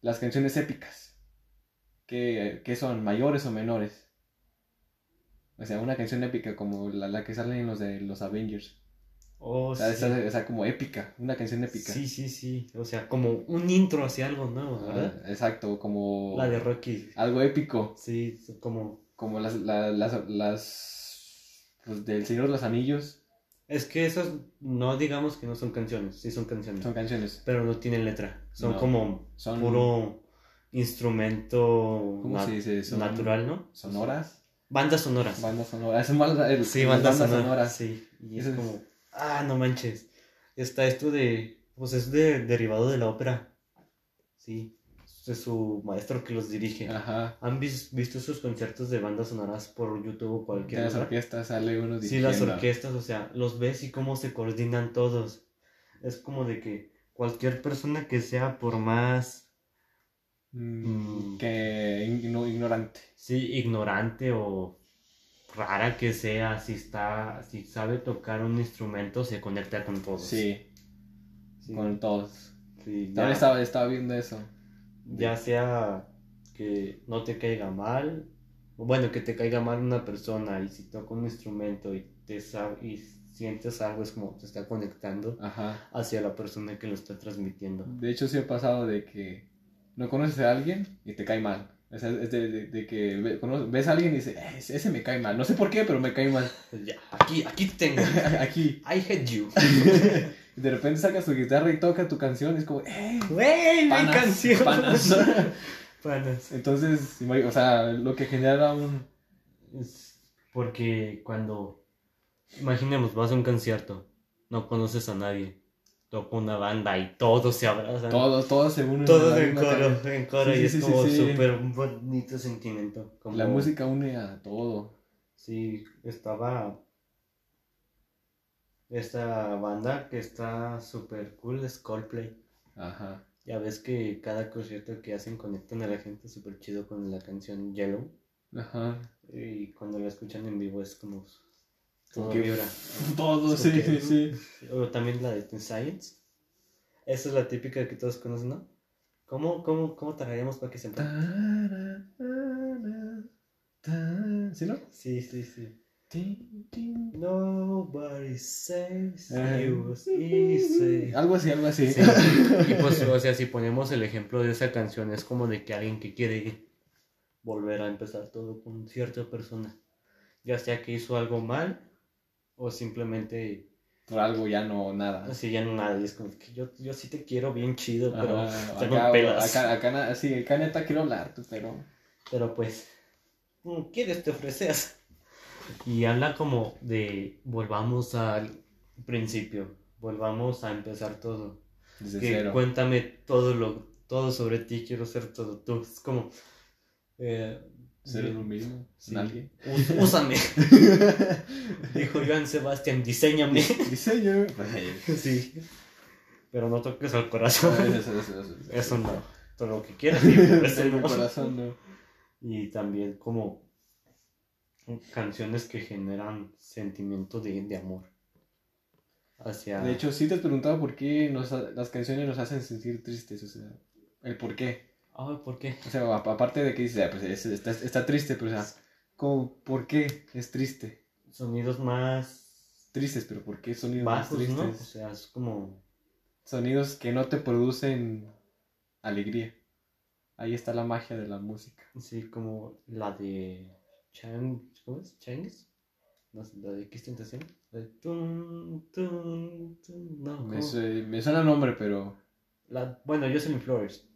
las canciones épicas. Que, que son mayores o menores. O sea, una canción épica como la, la que sale en los de los Avengers. Oh, O sea, sí. esa- como épica, una canción épica. Sí, sí, sí. O sea, como un intro hacia algo nuevo, Ah, ¿verdad? exacto, como La de Rocky. algo épico, Sí, como... como las, la- las, las, pues, del Señor de los Anillos, Es que esos no digamos que no son canciones, sí son canciones. son canciones. Pero no tienen letra. Son No, como Son, puro instrumento ¿cómo se dice? Son natural, ¿no? Sonoras, Bandas sonoras. bandas sonoras, Sí, bandas bandas sonoras. Sí. Y es Eso es- como, ah, no manches. Está esto de, pues es de, derivado de la ópera. Sí. Es su maestro que los dirige. Ajá, ¿Han vis- visto sus conciertos de bandas sonoras por YouTube o de cualquier las lugar? orquestas sale uno Sí, las dirigiendo. orquestas, o sea, los ves y cómo se coordinan todos. Es como de que cualquier persona que sea por más, Mm, Mm. que igno- ignorante. sí, ignorante o rara que sea, si está, si sabe tocar un instrumento, se conecta con todos. Sí, Sí, con todos. sí, También estaba, estaba viendo eso. Ya sea que no te caiga mal, o bueno, que te caiga mal una persona y si toca un instrumento y te sabe, y sientes algo, es como te está conectando. Ajá. hacia la persona que lo está transmitiendo. De hecho, sí ha pasado de que no conoces a alguien y te cae mal. Es de, de- de que ves a alguien y dices, "Eh, ese, me cae mal. No sé por qué, pero me cae mal. Ya, aquí, aquí te tengo. Aquí. I hate you. Y de repente sacas tu guitarra y toca tu canción y es como, ¡eh! ¡Wey! ¡Mi canción! panas. Panas. Entonces, o sea, lo que genera un... Es porque cuando. Imaginemos, vas a un concierto, no conoces a nadie, toca una banda y todos se abrazan. Todos, todos se unen. Todos en coro, en coro, Sí, y sí, es sí, como súper bonito sentimiento. Como, La música une a todo. Sí, estaba. Esta banda que está súper cool es Coldplay. Ajá. Ya ves que cada concierto que hacen conectan a la gente súper chido con la canción Yellow. Ajá. Y cuando la escuchan en vivo es como. Todo Que- vibra. Todo, sí, sí. O también la de Teen Science. Esa es la típica que todos conocen, ¿no? ¿Cómo, cómo, cómo tararíamos para que se ¿Sí, no? Sí, sí, sí. Nobody saves easy. Algo así, algo así. Sí. Y pues, o sea, si ponemos el ejemplo de esa canción, es como de que alguien que quiere volver a empezar todo con cierta persona, ya sea que hizo algo mal o simplemente Por algo ya no, nada. así ya no nada, y es como que yo, yo sí te quiero bien chido, pero, Ajá, tengo acá, pelas. acá, acá, sí, acá neta quiero hablar, tú, pero... pero pues, quieres te ofreces. Y habla como de volvamos al principio, volvamos a empezar todo. Desde que cero. cuéntame todo lo todo sobre ti, quiero ser todo tú. Es como eh, Ser uno mismo, sí, alguien. ús- úsame. Dijo Joan Sebastián, diseñame. Diseño. sí. Pero no toques al corazón. Eso, eso, eso, eso. Eso no. Todo lo que quieras, sí, pero eso En mi no. corazón, no. Y también como canciones que generan sentimiento de, de amor. Hacia... De hecho, sí te has preguntado por qué nos las canciones nos hacen sentir tristes, o sea, el por qué. Ay, ¿por qué? O sea, aparte de que dices, ah, pues es- está, está triste, pero o sea, como, ¿por qué es triste? Sonidos más Tristes, pero ¿por qué sonidos más bajos, ¿no? O tristes? sea, es como... Sonidos que no te producen alegría. Ahí está la magia de la música. Sí, como la de Chang, ¿cómo es? ¿Changs? No sé, la de Kiss Tentación. La de tun, tun, tun, no, Me, suena el nombre, pero... La, bueno, Jocelyn Flores.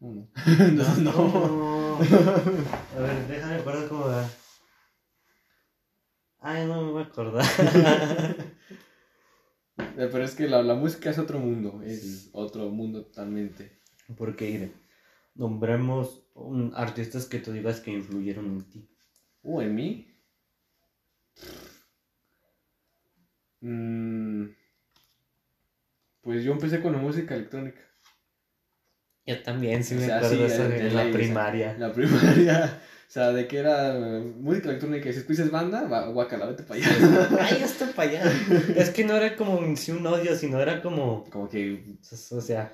No. No, no. A ver, déjame acordar cómo va. Ay, no me voy a acordar. Eh, Pero es que la, la música es otro mundo, es otro mundo totalmente. Porque, un, artistas que tú digas que influyeron en ti. Uh, ¿en mí? Mm, pues yo empecé con la música electrónica. Yo también, sí O me sea, acuerdo sí, eso de- la o primaria. La primaria. sea, de que era eh, música electrónica y si escuchas banda, guacala, vete para allá. Ay, está para allá. Es que no era como si un odio, sino era como. Como que, O sea,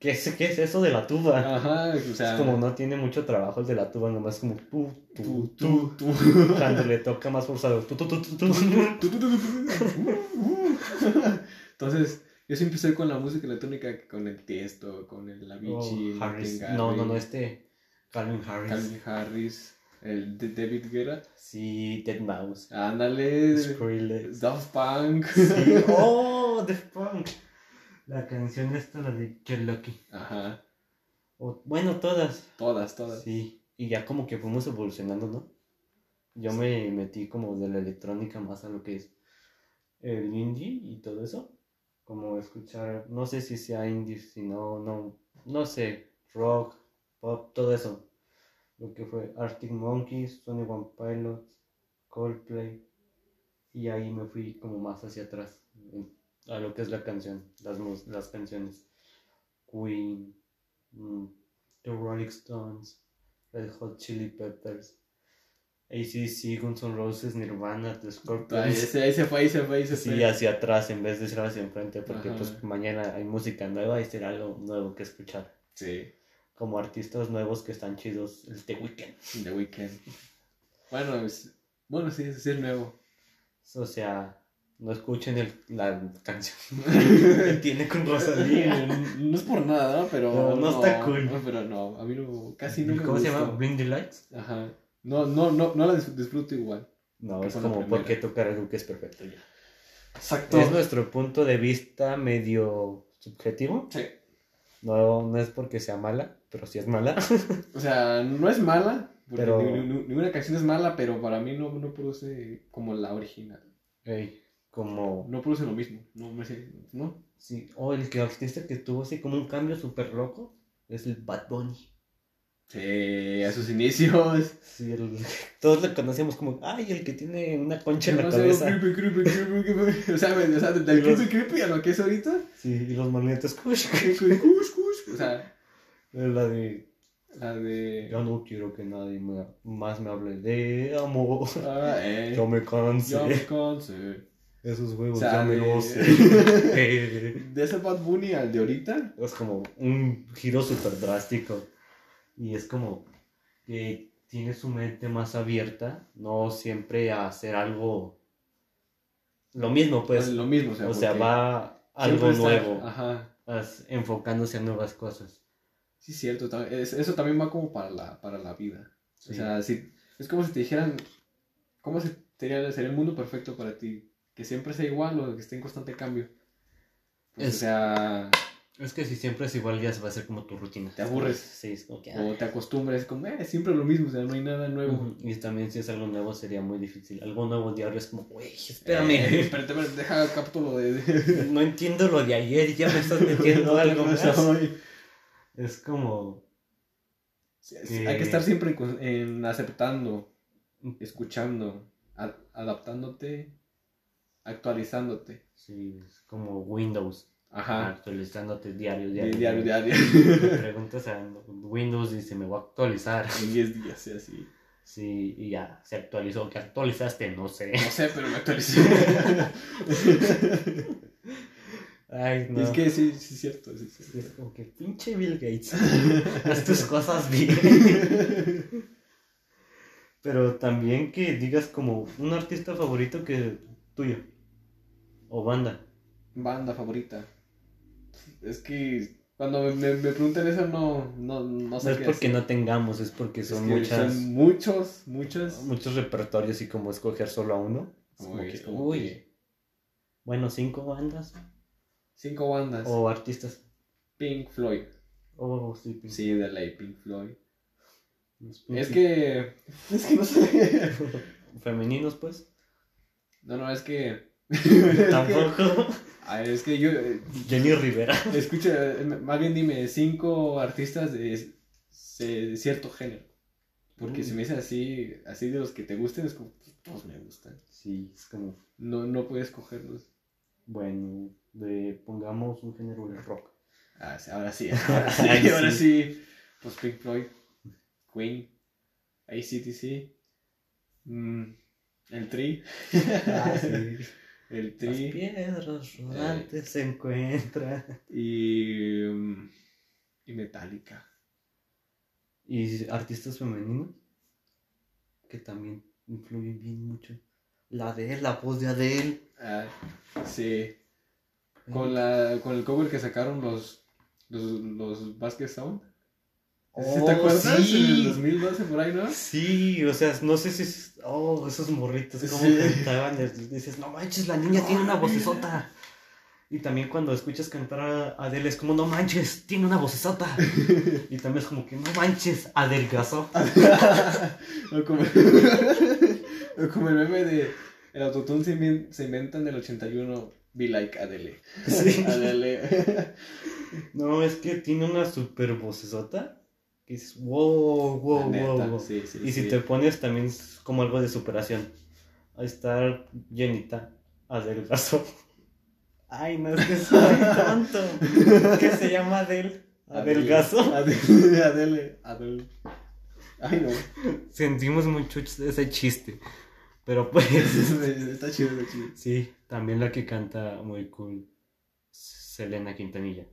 ¿qué es, qué es eso de la tuba? ajá, o sea. Es como no tiene mucho trabajo el de la tuba, nomás como tú, tú. Cuando le toca más forzado, tú, tú, tú, tú, tú. Entonces, yo siempre estoy con la música electrónica con el Tiesto, con el Avicii, Oh, Harris. No, no, no, este. Calvin Harris. Calvin Harris, el de David Guerra. Sí, Dead Mouse. Ándale, Skrillex. Daft Punk. Sí. Oh, The Punk. La canción esta, la de Get Lucky. Ajá, O- bueno, todas. todas, todas. Sí. Y ya como que fuimos evolucionando, ¿no? Yo me metí como de la electrónica más a lo que es el indie y todo eso. Como escuchar, no sé si sea indie, si no, no, no sé, rock, pop, todo eso. Lo que fue Arctic Monkeys, Sony One Pilots, Coldplay. Y ahí me fui como más hacia atrás, en- a lo que es la canción, las, las canciones. Queen, mm, The Rolling Stones, Red Hot Chili Peppers, ACC, Guns N' Roses, Nirvana, The Ahí Scorpions. se, ahí se fue, ahí se fue, ahí se fue. Sí, hacia atrás en vez de ser hacia enfrente, porque Ajá. pues mañana hay música nueva y será algo nuevo que escuchar. Sí, Como artistas nuevos que están chidos, el The Weeknd. The Weeknd. Bueno, es- bueno, sí, ese es nuevo. O sea, no escuchen el, la canción que tiene con Rosalía. no es por nada. Pero. No, no está cool. no, pero no, a mí no, casi me ¿Cómo se llama? Bring the Lights. Ajá. No, no, no, no la dis- disfruto igual. No, es como porque tocar algo que es perfecto ya. Exacto. Es nuestro punto de vista medio subjetivo. Sí. No, no es porque sea mala, pero sí es mala. O sea, no es mala, porque Pero- ni- ni- ninguna canción es mala, pero para mí no, no produce como la original. Ey, como... No produce lo mismo. No, me sé, ¿no? Sí, o el que artista que tuvo así como un cambio súper loco es el Bad Bunny. Sí, a sus inicios. Sí, el- todos lo conocíamos como, ay, el que tiene una concha en la cabeza. creepy, creepy, creepy, creepy. O sea, me- o sea, del creepy, creepy a lo que es ahorita. Sí, y los magnetos, kush, Cush, cush. O sea, La de, la de. yo no quiero que nadie me- más me hable de amor. Ah, eh. Yo me cansé. Yo me cansé. Esos huevos O sea, ya me de- De ese Bad Bunny al de ahorita. es como un giro súper drástico. Y es como que tiene su mente más abierta, no siempre a hacer algo lo mismo, pues. lo mismo, o sea, o sea, va algo siempre está- nuevo, Ajá. enfocándose a nuevas cosas. Sí, cierto. Eso también va como para la, para la vida. Sí. O sea, si, es como si te dijeran, ¿cómo se- sería, sería el mundo perfecto para ti? Que siempre sea igual o que esté en constante cambio. Pues, Es- O sea, Es que si siempre es igual, ya se va a hacer como tu rutina. Te aburres. Sí, es como que. o te acostumbras, como, eh, siempre lo mismo, o sea, no hay nada nuevo. Y también si es algo nuevo sería muy difícil. Algo nuevo diario es como, güey, espérame. Eh, espérate, espérate, deja el capítulo de... no entiendo lo de ayer, ya me estás metiendo algo más. Es como. Sí, sí, Hay que estar siempre en, aceptando, escuchando, adaptándote, actualizándote. Sí, es como Windows. Ajá. Actualizándote diario, Di- diario. Diario, diario. Le preguntas a Windows y dice, me voy a actualizar. en 10 días, sí, así. Sí, y ya, se actualizó. ¿Qué actualizaste? No sé. No sé, pero me actualicé. Ay, no. Es que sí, sí es cierto, sí, sí. Es como que pinche Bill Gates. Haz tus cosas bien. Pero también que digas como un artista favorito que tuyo. O banda. Banda favorita. Es que cuando me, me, me preguntan eso no, no, no No sé es qué porque decir. no tengamos, es porque Es son que muchas, son muchos, muchos. muchos repertorios y como escoger solo a uno. Es como Uy, que, es como uy, que bueno, cinco bandas. Cinco bandas. O artistas. Pink Floyd. Oh, sí, pues, Sí, de ley, Pink Floyd. Es pinches que. Es que no sé. Femeninos, pues. No, no, es que. Tampoco. Es que yo. eh, Jenny Rivera. Escucha, eh, más bien dime cinco artistas de, de cierto género. Porque Mm. si me dices así, así de los que te gusten, es como, pues, todos me gustan. Sí, es como. No, no puedes cogerlos. Bueno, de, pongamos un género de rock. Ah, sí, ahora sí, ahora sí, ahora sí. sí. Pues Pink Floyd, Queen, ACTC. Mm, el Tri. Ah, sí. El Las Tri. piedras rodantes se encuentran. Y. mm, y Metallica. Y artistas femeninos que también influyen bien mucho. La de él, la voz de Adele. Ah, sí. Con, la, con el cover que sacaron los, los, los Basket Sound. ¿Sí Oh, ¿Te acuerdas? sí. En el 2012 por ahí, ¿no? Sí, o sea, no sé si es... Oh, esos morritos, cómo Sí. cantaban. Dices, no manches, la niña tiene una vocesota. Y también cuando escuchas cantar a Adele es como, no manches, tiene una vocesota. Y también es como que, no manches, adelgazó. o, como, o como el meme de el autotune se inventa en el 81 Be Like Adele. Sí. Adele. No, es que tiene una super vocesota. Que dices, wow, wow, La neta, wow. wow. sí, sí, Y si sí. te pones también es como algo de superación. A estar llenita, adelgazó. Ay, no es que soy tonto. ¿Qué se llama Adel? Adelgazo. Adele. Adele. Adele. Ay, no. Sentimos mucho ese chiste. Pero pues, está chido, está chido. sí, también la que canta muy cool. Selena Quintanilla.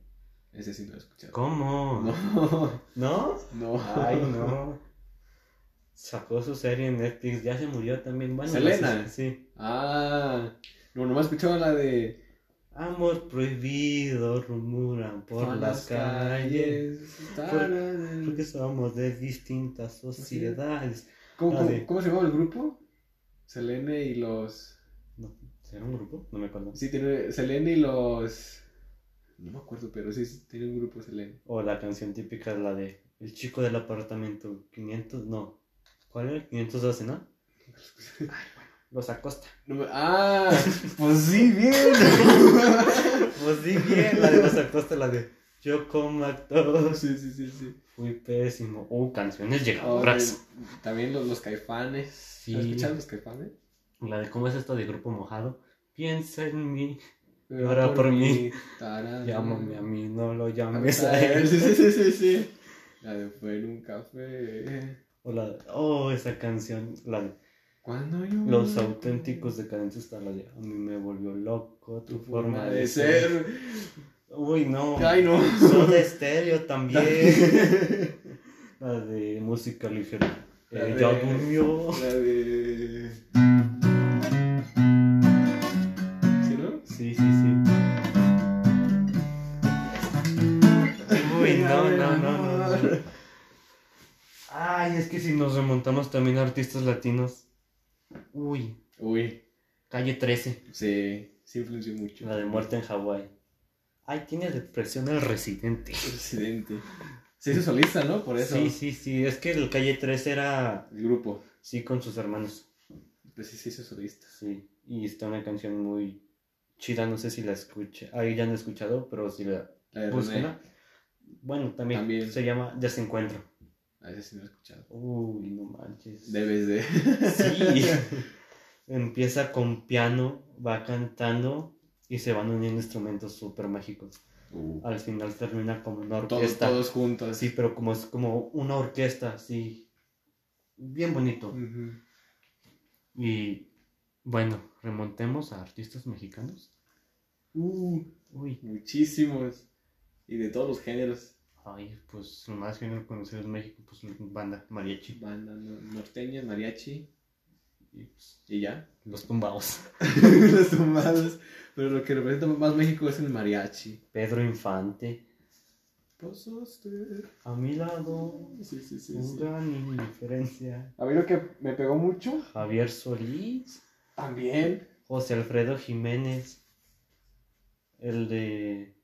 Ese sí no lo he escuchado. ¿Cómo? No, ¿No? no. Ay, no. Sacó su serie en Netflix, ya se murió también. Bueno, ¿Selena? no sé Sí. Ah, no, nomás escuchaba la de. Amor prohibido, rumoran por las calles. Tarán. Porque somos de distintas sociedades. ¿Cómo, cómo- de- cómo se llamaba el grupo? Selene y los. No, ¿Será un grupo? No me acuerdo. Sí, tiene Selene y los. No me acuerdo, pero sí, tiene un grupo Selene. O la canción típica, la de El chico del apartamento 500, no. ¿Cuál era? 512, ¿no? Los Acosta. No me- Ah, pues sí, bien. Pues sí, bien, la de los Acosta, la de Yo como actor sí, sí, sí, sí. fui pésimo. Uh, canciones Oh, llegadoras. también los, los caifanes. Sí. ¿Has escuchado los caifanes? La de cómo es esto de grupo mojado. Piensa en mí, Pero Ahora por mí. Llámame a mí, no lo llames a él. Sí, sí, sí, sí, sí. La de fue en un café. O la de, oh, esa canción, la de Cuando yo. Los auténticos decadentes está la de A mí me volvió loco tu, Tu forma de ser. Uy, no. Ay, no. Son de estéreo también. la de música ligera. La Ella de- durmió. La de. Ay, es que si nos remontamos también a artistas latinos. Uy, Uy, calle 13. sí, sí influenció mucho. La de muerte en Hawái. Ay, tiene depresión el residente. Presidente. Se hizo solista, ¿no? Por eso. Sí, sí, sí. Es que el calle 13 era. El grupo. Sí, con sus hermanos. Pues sí se hizo solista. Sí. Y está una canción muy chida. No sé si la escuché. Ahí ya no he escuchado, pero si la. La de. Bueno, también, También. se llama Desencuentro. A ese sí no he escuchado. Uy, no manches. Debes de. Sí. Empieza con piano, va cantando y se van uniendo instrumentos súper mágicos. Uh, Al final termina como una todos, orquesta. todos juntos. Sí, pero como es como una orquesta, así. Bien bonito. Ujú. Y bueno, remontemos a artistas mexicanos. Uh, Uy, muchísimos. Y de todos los géneros. Ay, pues lo más género conocido en México, pues banda, mariachi. Banda no- norteña, mariachi. Y pues, Y ya. los tumbados. los tumbados. Pero lo que representa más México es el mariachi. Pedro Infante. Pasaste. A mi lado, Sí, sí, sí. un sí. gran indiferencia. A mí lo que me pegó mucho. Javier Solís. También. José Alfredo Jiménez. El de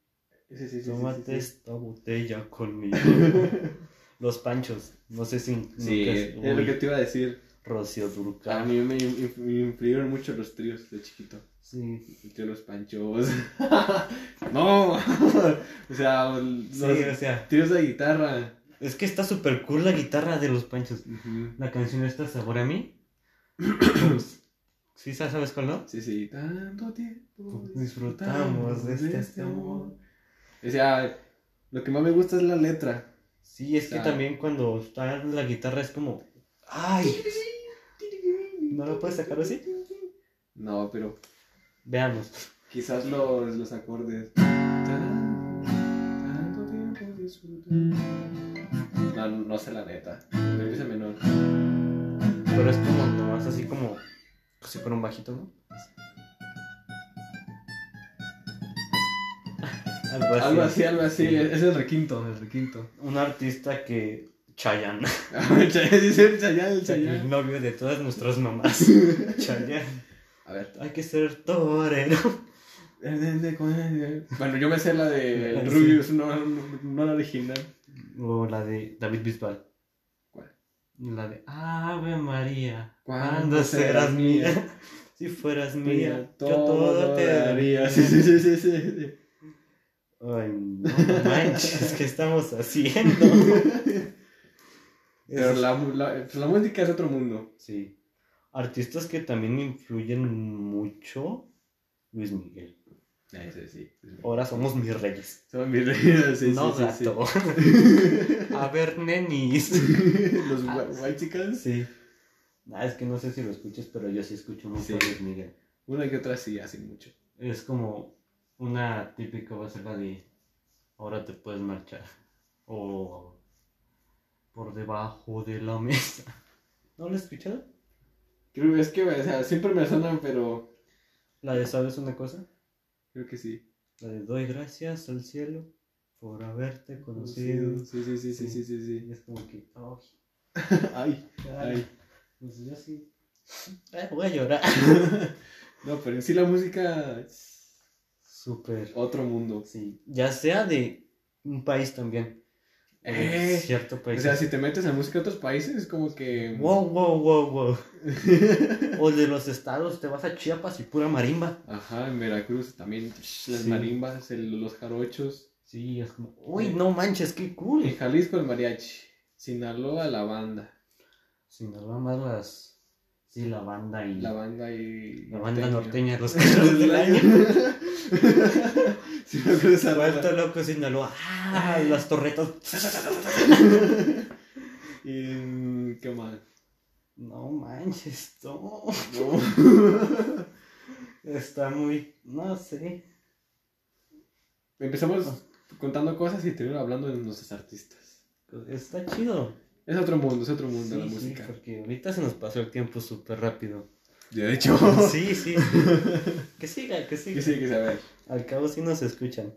Sí, sí, sí, sí, Tómate sí, sí. esta botella conmigo. Los Panchos. No sé si. Sí, es lo que te iba a decir. Rocío Durcal. A mí me, inf- me influyeron mucho los tríos de chiquito. Sí. El trío Los Panchos. no. o sea, los Sí, o sea. tríos de guitarra. Es que está súper cool la guitarra de los Panchos. La canción esta, Sabor a mí. ¿Sí sabes cuál no? Sí, sí. Tanto tiempo Disfrutamos de este amor. O sea, lo que más me gusta es la letra. Sí, es que también cuando está la guitarra es como Ay, ¿no lo puedes sacar así? No, pero Veamos. quizás los, los acordes. No, no sé la neta. Me dice menor. Pero es como nomás así como. Si fuera un bajito, ¿no? Algo así. Algo así, algo así. Es el requinto, el requinto. Un artista que. Chayanne. Dice el Chayanne, el novio de todas nuestras mamás. Chayanne. A ver. Hay que ser torero. Bueno, yo me sé la de Sí. Rubius, no, no, no la original. O la de David Bisbal. ¿Cuál? La de Ave María. ¿Cuándo ¿Cuándo serás serás mía? mía? Si fueras mía, Mía, yo todo te daría. Sí, sí, sí, sí, sí. Ay, no manches, ¿qué estamos haciendo? Pero Es- la, la, pues la música es otro mundo. Sí. Artistas que también influyen mucho. Luis Miguel. Ese sí. Ahora somos mis reyes. Son mis reyes, sí, no, sí, sí, gato. A ver, nenis. Los white chickens. Sí. Ah, es que no sé si lo escuches, pero yo sí escucho mucho a Luis Miguel. Una que otra sí, hacen mucho. Es como una típica va a ser la de ahora te puedes marchar. O por debajo de la mesa. ¿No lo has escuchado? Creo que es que, o sea, siempre me suenan, pero La de ¿sabes una cosa? creo que sí. La de doy gracias al cielo por haberte conocido. Sí, sí, sí, sí, sí, sí, Y sí. es como que, ay, Ay, ay. ay. Pues yo sí. Ay, voy a llorar. No, pero en sí la música es Súper. otro mundo. Sí. Ya sea de un país también. o Eh, cierto O país. sea, si te metes en música de otros países, es como que. Wow, wow, wow, wow. o de los estados, te vas a Chiapas y pura marimba. Ajá, en Veracruz también. Las Sí. marimbas, el- los jarochos. Sí, es como, uy, no manches, qué cool. En Jalisco, el mariachi. Sinaloa, la banda. Sinaloa más las. Sí, la banda y. La banda y. la banda norteña, los carros del año. Me acuerdo de esa Vuelto loco Sinaloa. Ah, las torretas. Y. ¿Qué más? No manches, no. No. Está muy. No sé. Empezamos contando cosas y terminamos hablando de nuestros artistas. Está chido. Es otro mundo, es otro mundo Sí, la sí, música. porque ahorita se nos pasó el tiempo súper rápido. De hecho. Sí, sí. Que siga, que siga. Que sí, que ver. Al cabo sí nos escuchan.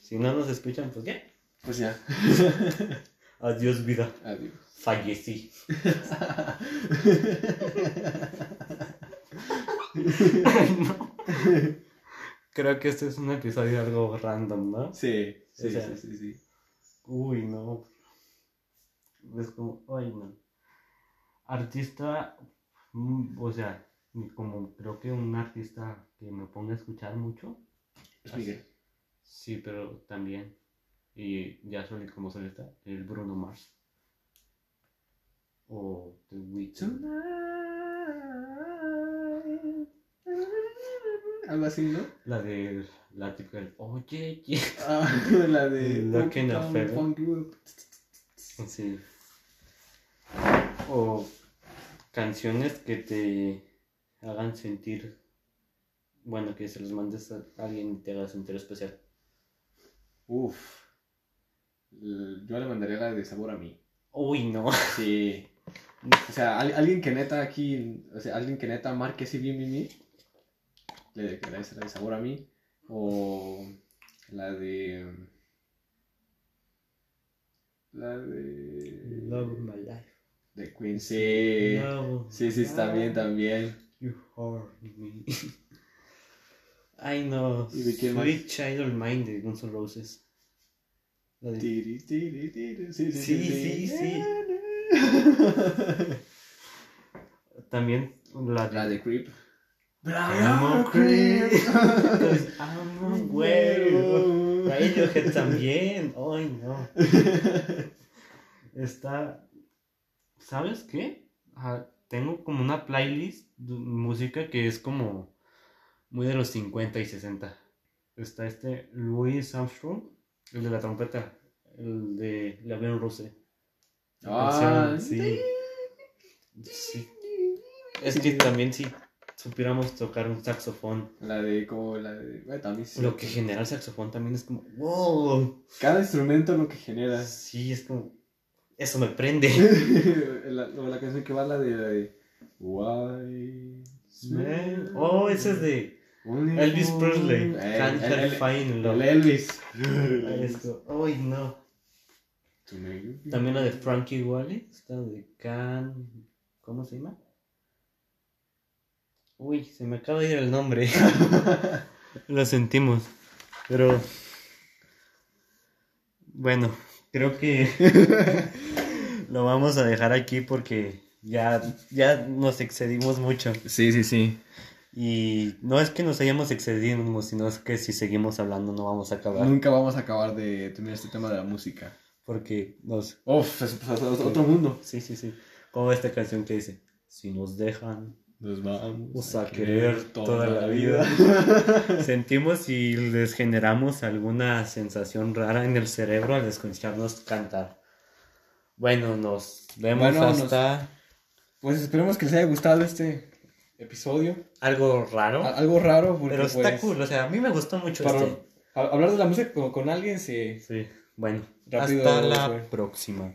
Si no nos escuchan, pues ya. Pues ya. Adiós, vida. Adiós. Fallecí. Ay, no. Creo que este es un episodio algo random, ¿no? Sí, sí, O sea, sí, sí, sí. Uy, no. Es como, ay, no. Artista, mm, o sea, como creo que un artista que me ponga a escuchar mucho. Es Miguel. Sí, pero también. Y ya suele como suele estar, el Bruno Mars. O The Weeknd. Algo así, ¿no? La de la típica del Oye, yeah. Ah, la de. Funk Group. Sí. O canciones que te hagan sentir. Bueno, que se los mandes a alguien y te haga sentir especial. Uf. Yo le mandaría la de sabor a mí. Uy, no. Sí. O sea, al- alguien que neta aquí, o sea, alguien que neta marque así bien, bien, bien, le esa la de sabor a mí. O la de. La de. Love my life. De Queen, sí. Love Sí, sí, está bien, también. You hurt me. Ay, no. ¿Y de quién más? Sweet Child of Mine de Guns N' Roses. La de- Tiri, tiri, tiri. Sí, sí, Sí, sí. sí, sí. También la de. La de Creep. I'm a creep. Cause I'm a werewolf. Radiohead también. Ay, no. Está. ¿Sabes qué? Ah, tengo como una playlist de música que es como muy de los 50 y 60. Está este Louis Armstrong, el de la trompeta, el de La Bien Rose. Ah, sí. Sí. Es que también si supiéramos tocar un saxofón. La de como la de. Bueno, también sí. Lo que genera el saxofón también es como, wow. Cada instrumento lo que genera. Sí, es como, eso me prende. la, la canción que va la de. Why? Man. Oh, ese es de Elvis Presley. Eh, Can't el- el- el Love. Elvis. Esto. Ay, no. También la de Frankie Wally. Esta de Can. ¿Cómo se llama? Uy, se me acaba de ir el nombre. Lo sentimos. Pero. Bueno, creo que. lo vamos a dejar aquí porque ya, ya nos excedimos mucho. Sí, sí, sí. Y no es que nos hayamos excedido, sino es que si seguimos hablando no vamos a acabar. Nunca vamos a acabar de terminar este tema de la música. Porque nos. Uf, es, es- es otro mundo. Sí, sí, sí. Como esta canción que dice: Si nos dejan, Nos vamos vamos a querer toda la vida. Sentimos y les generamos alguna sensación rara en el cerebro al escucharnos cantar. Bueno, nos vemos Bueno, nos- hasta Pues esperemos que les haya gustado este episodio. algo raro. A- Algo raro, porque pero está pues, cool, o sea, a mí me gustó mucho para- este. a- hablar de la música con, con alguien se... Sí, bueno, Rápido hasta la próxima.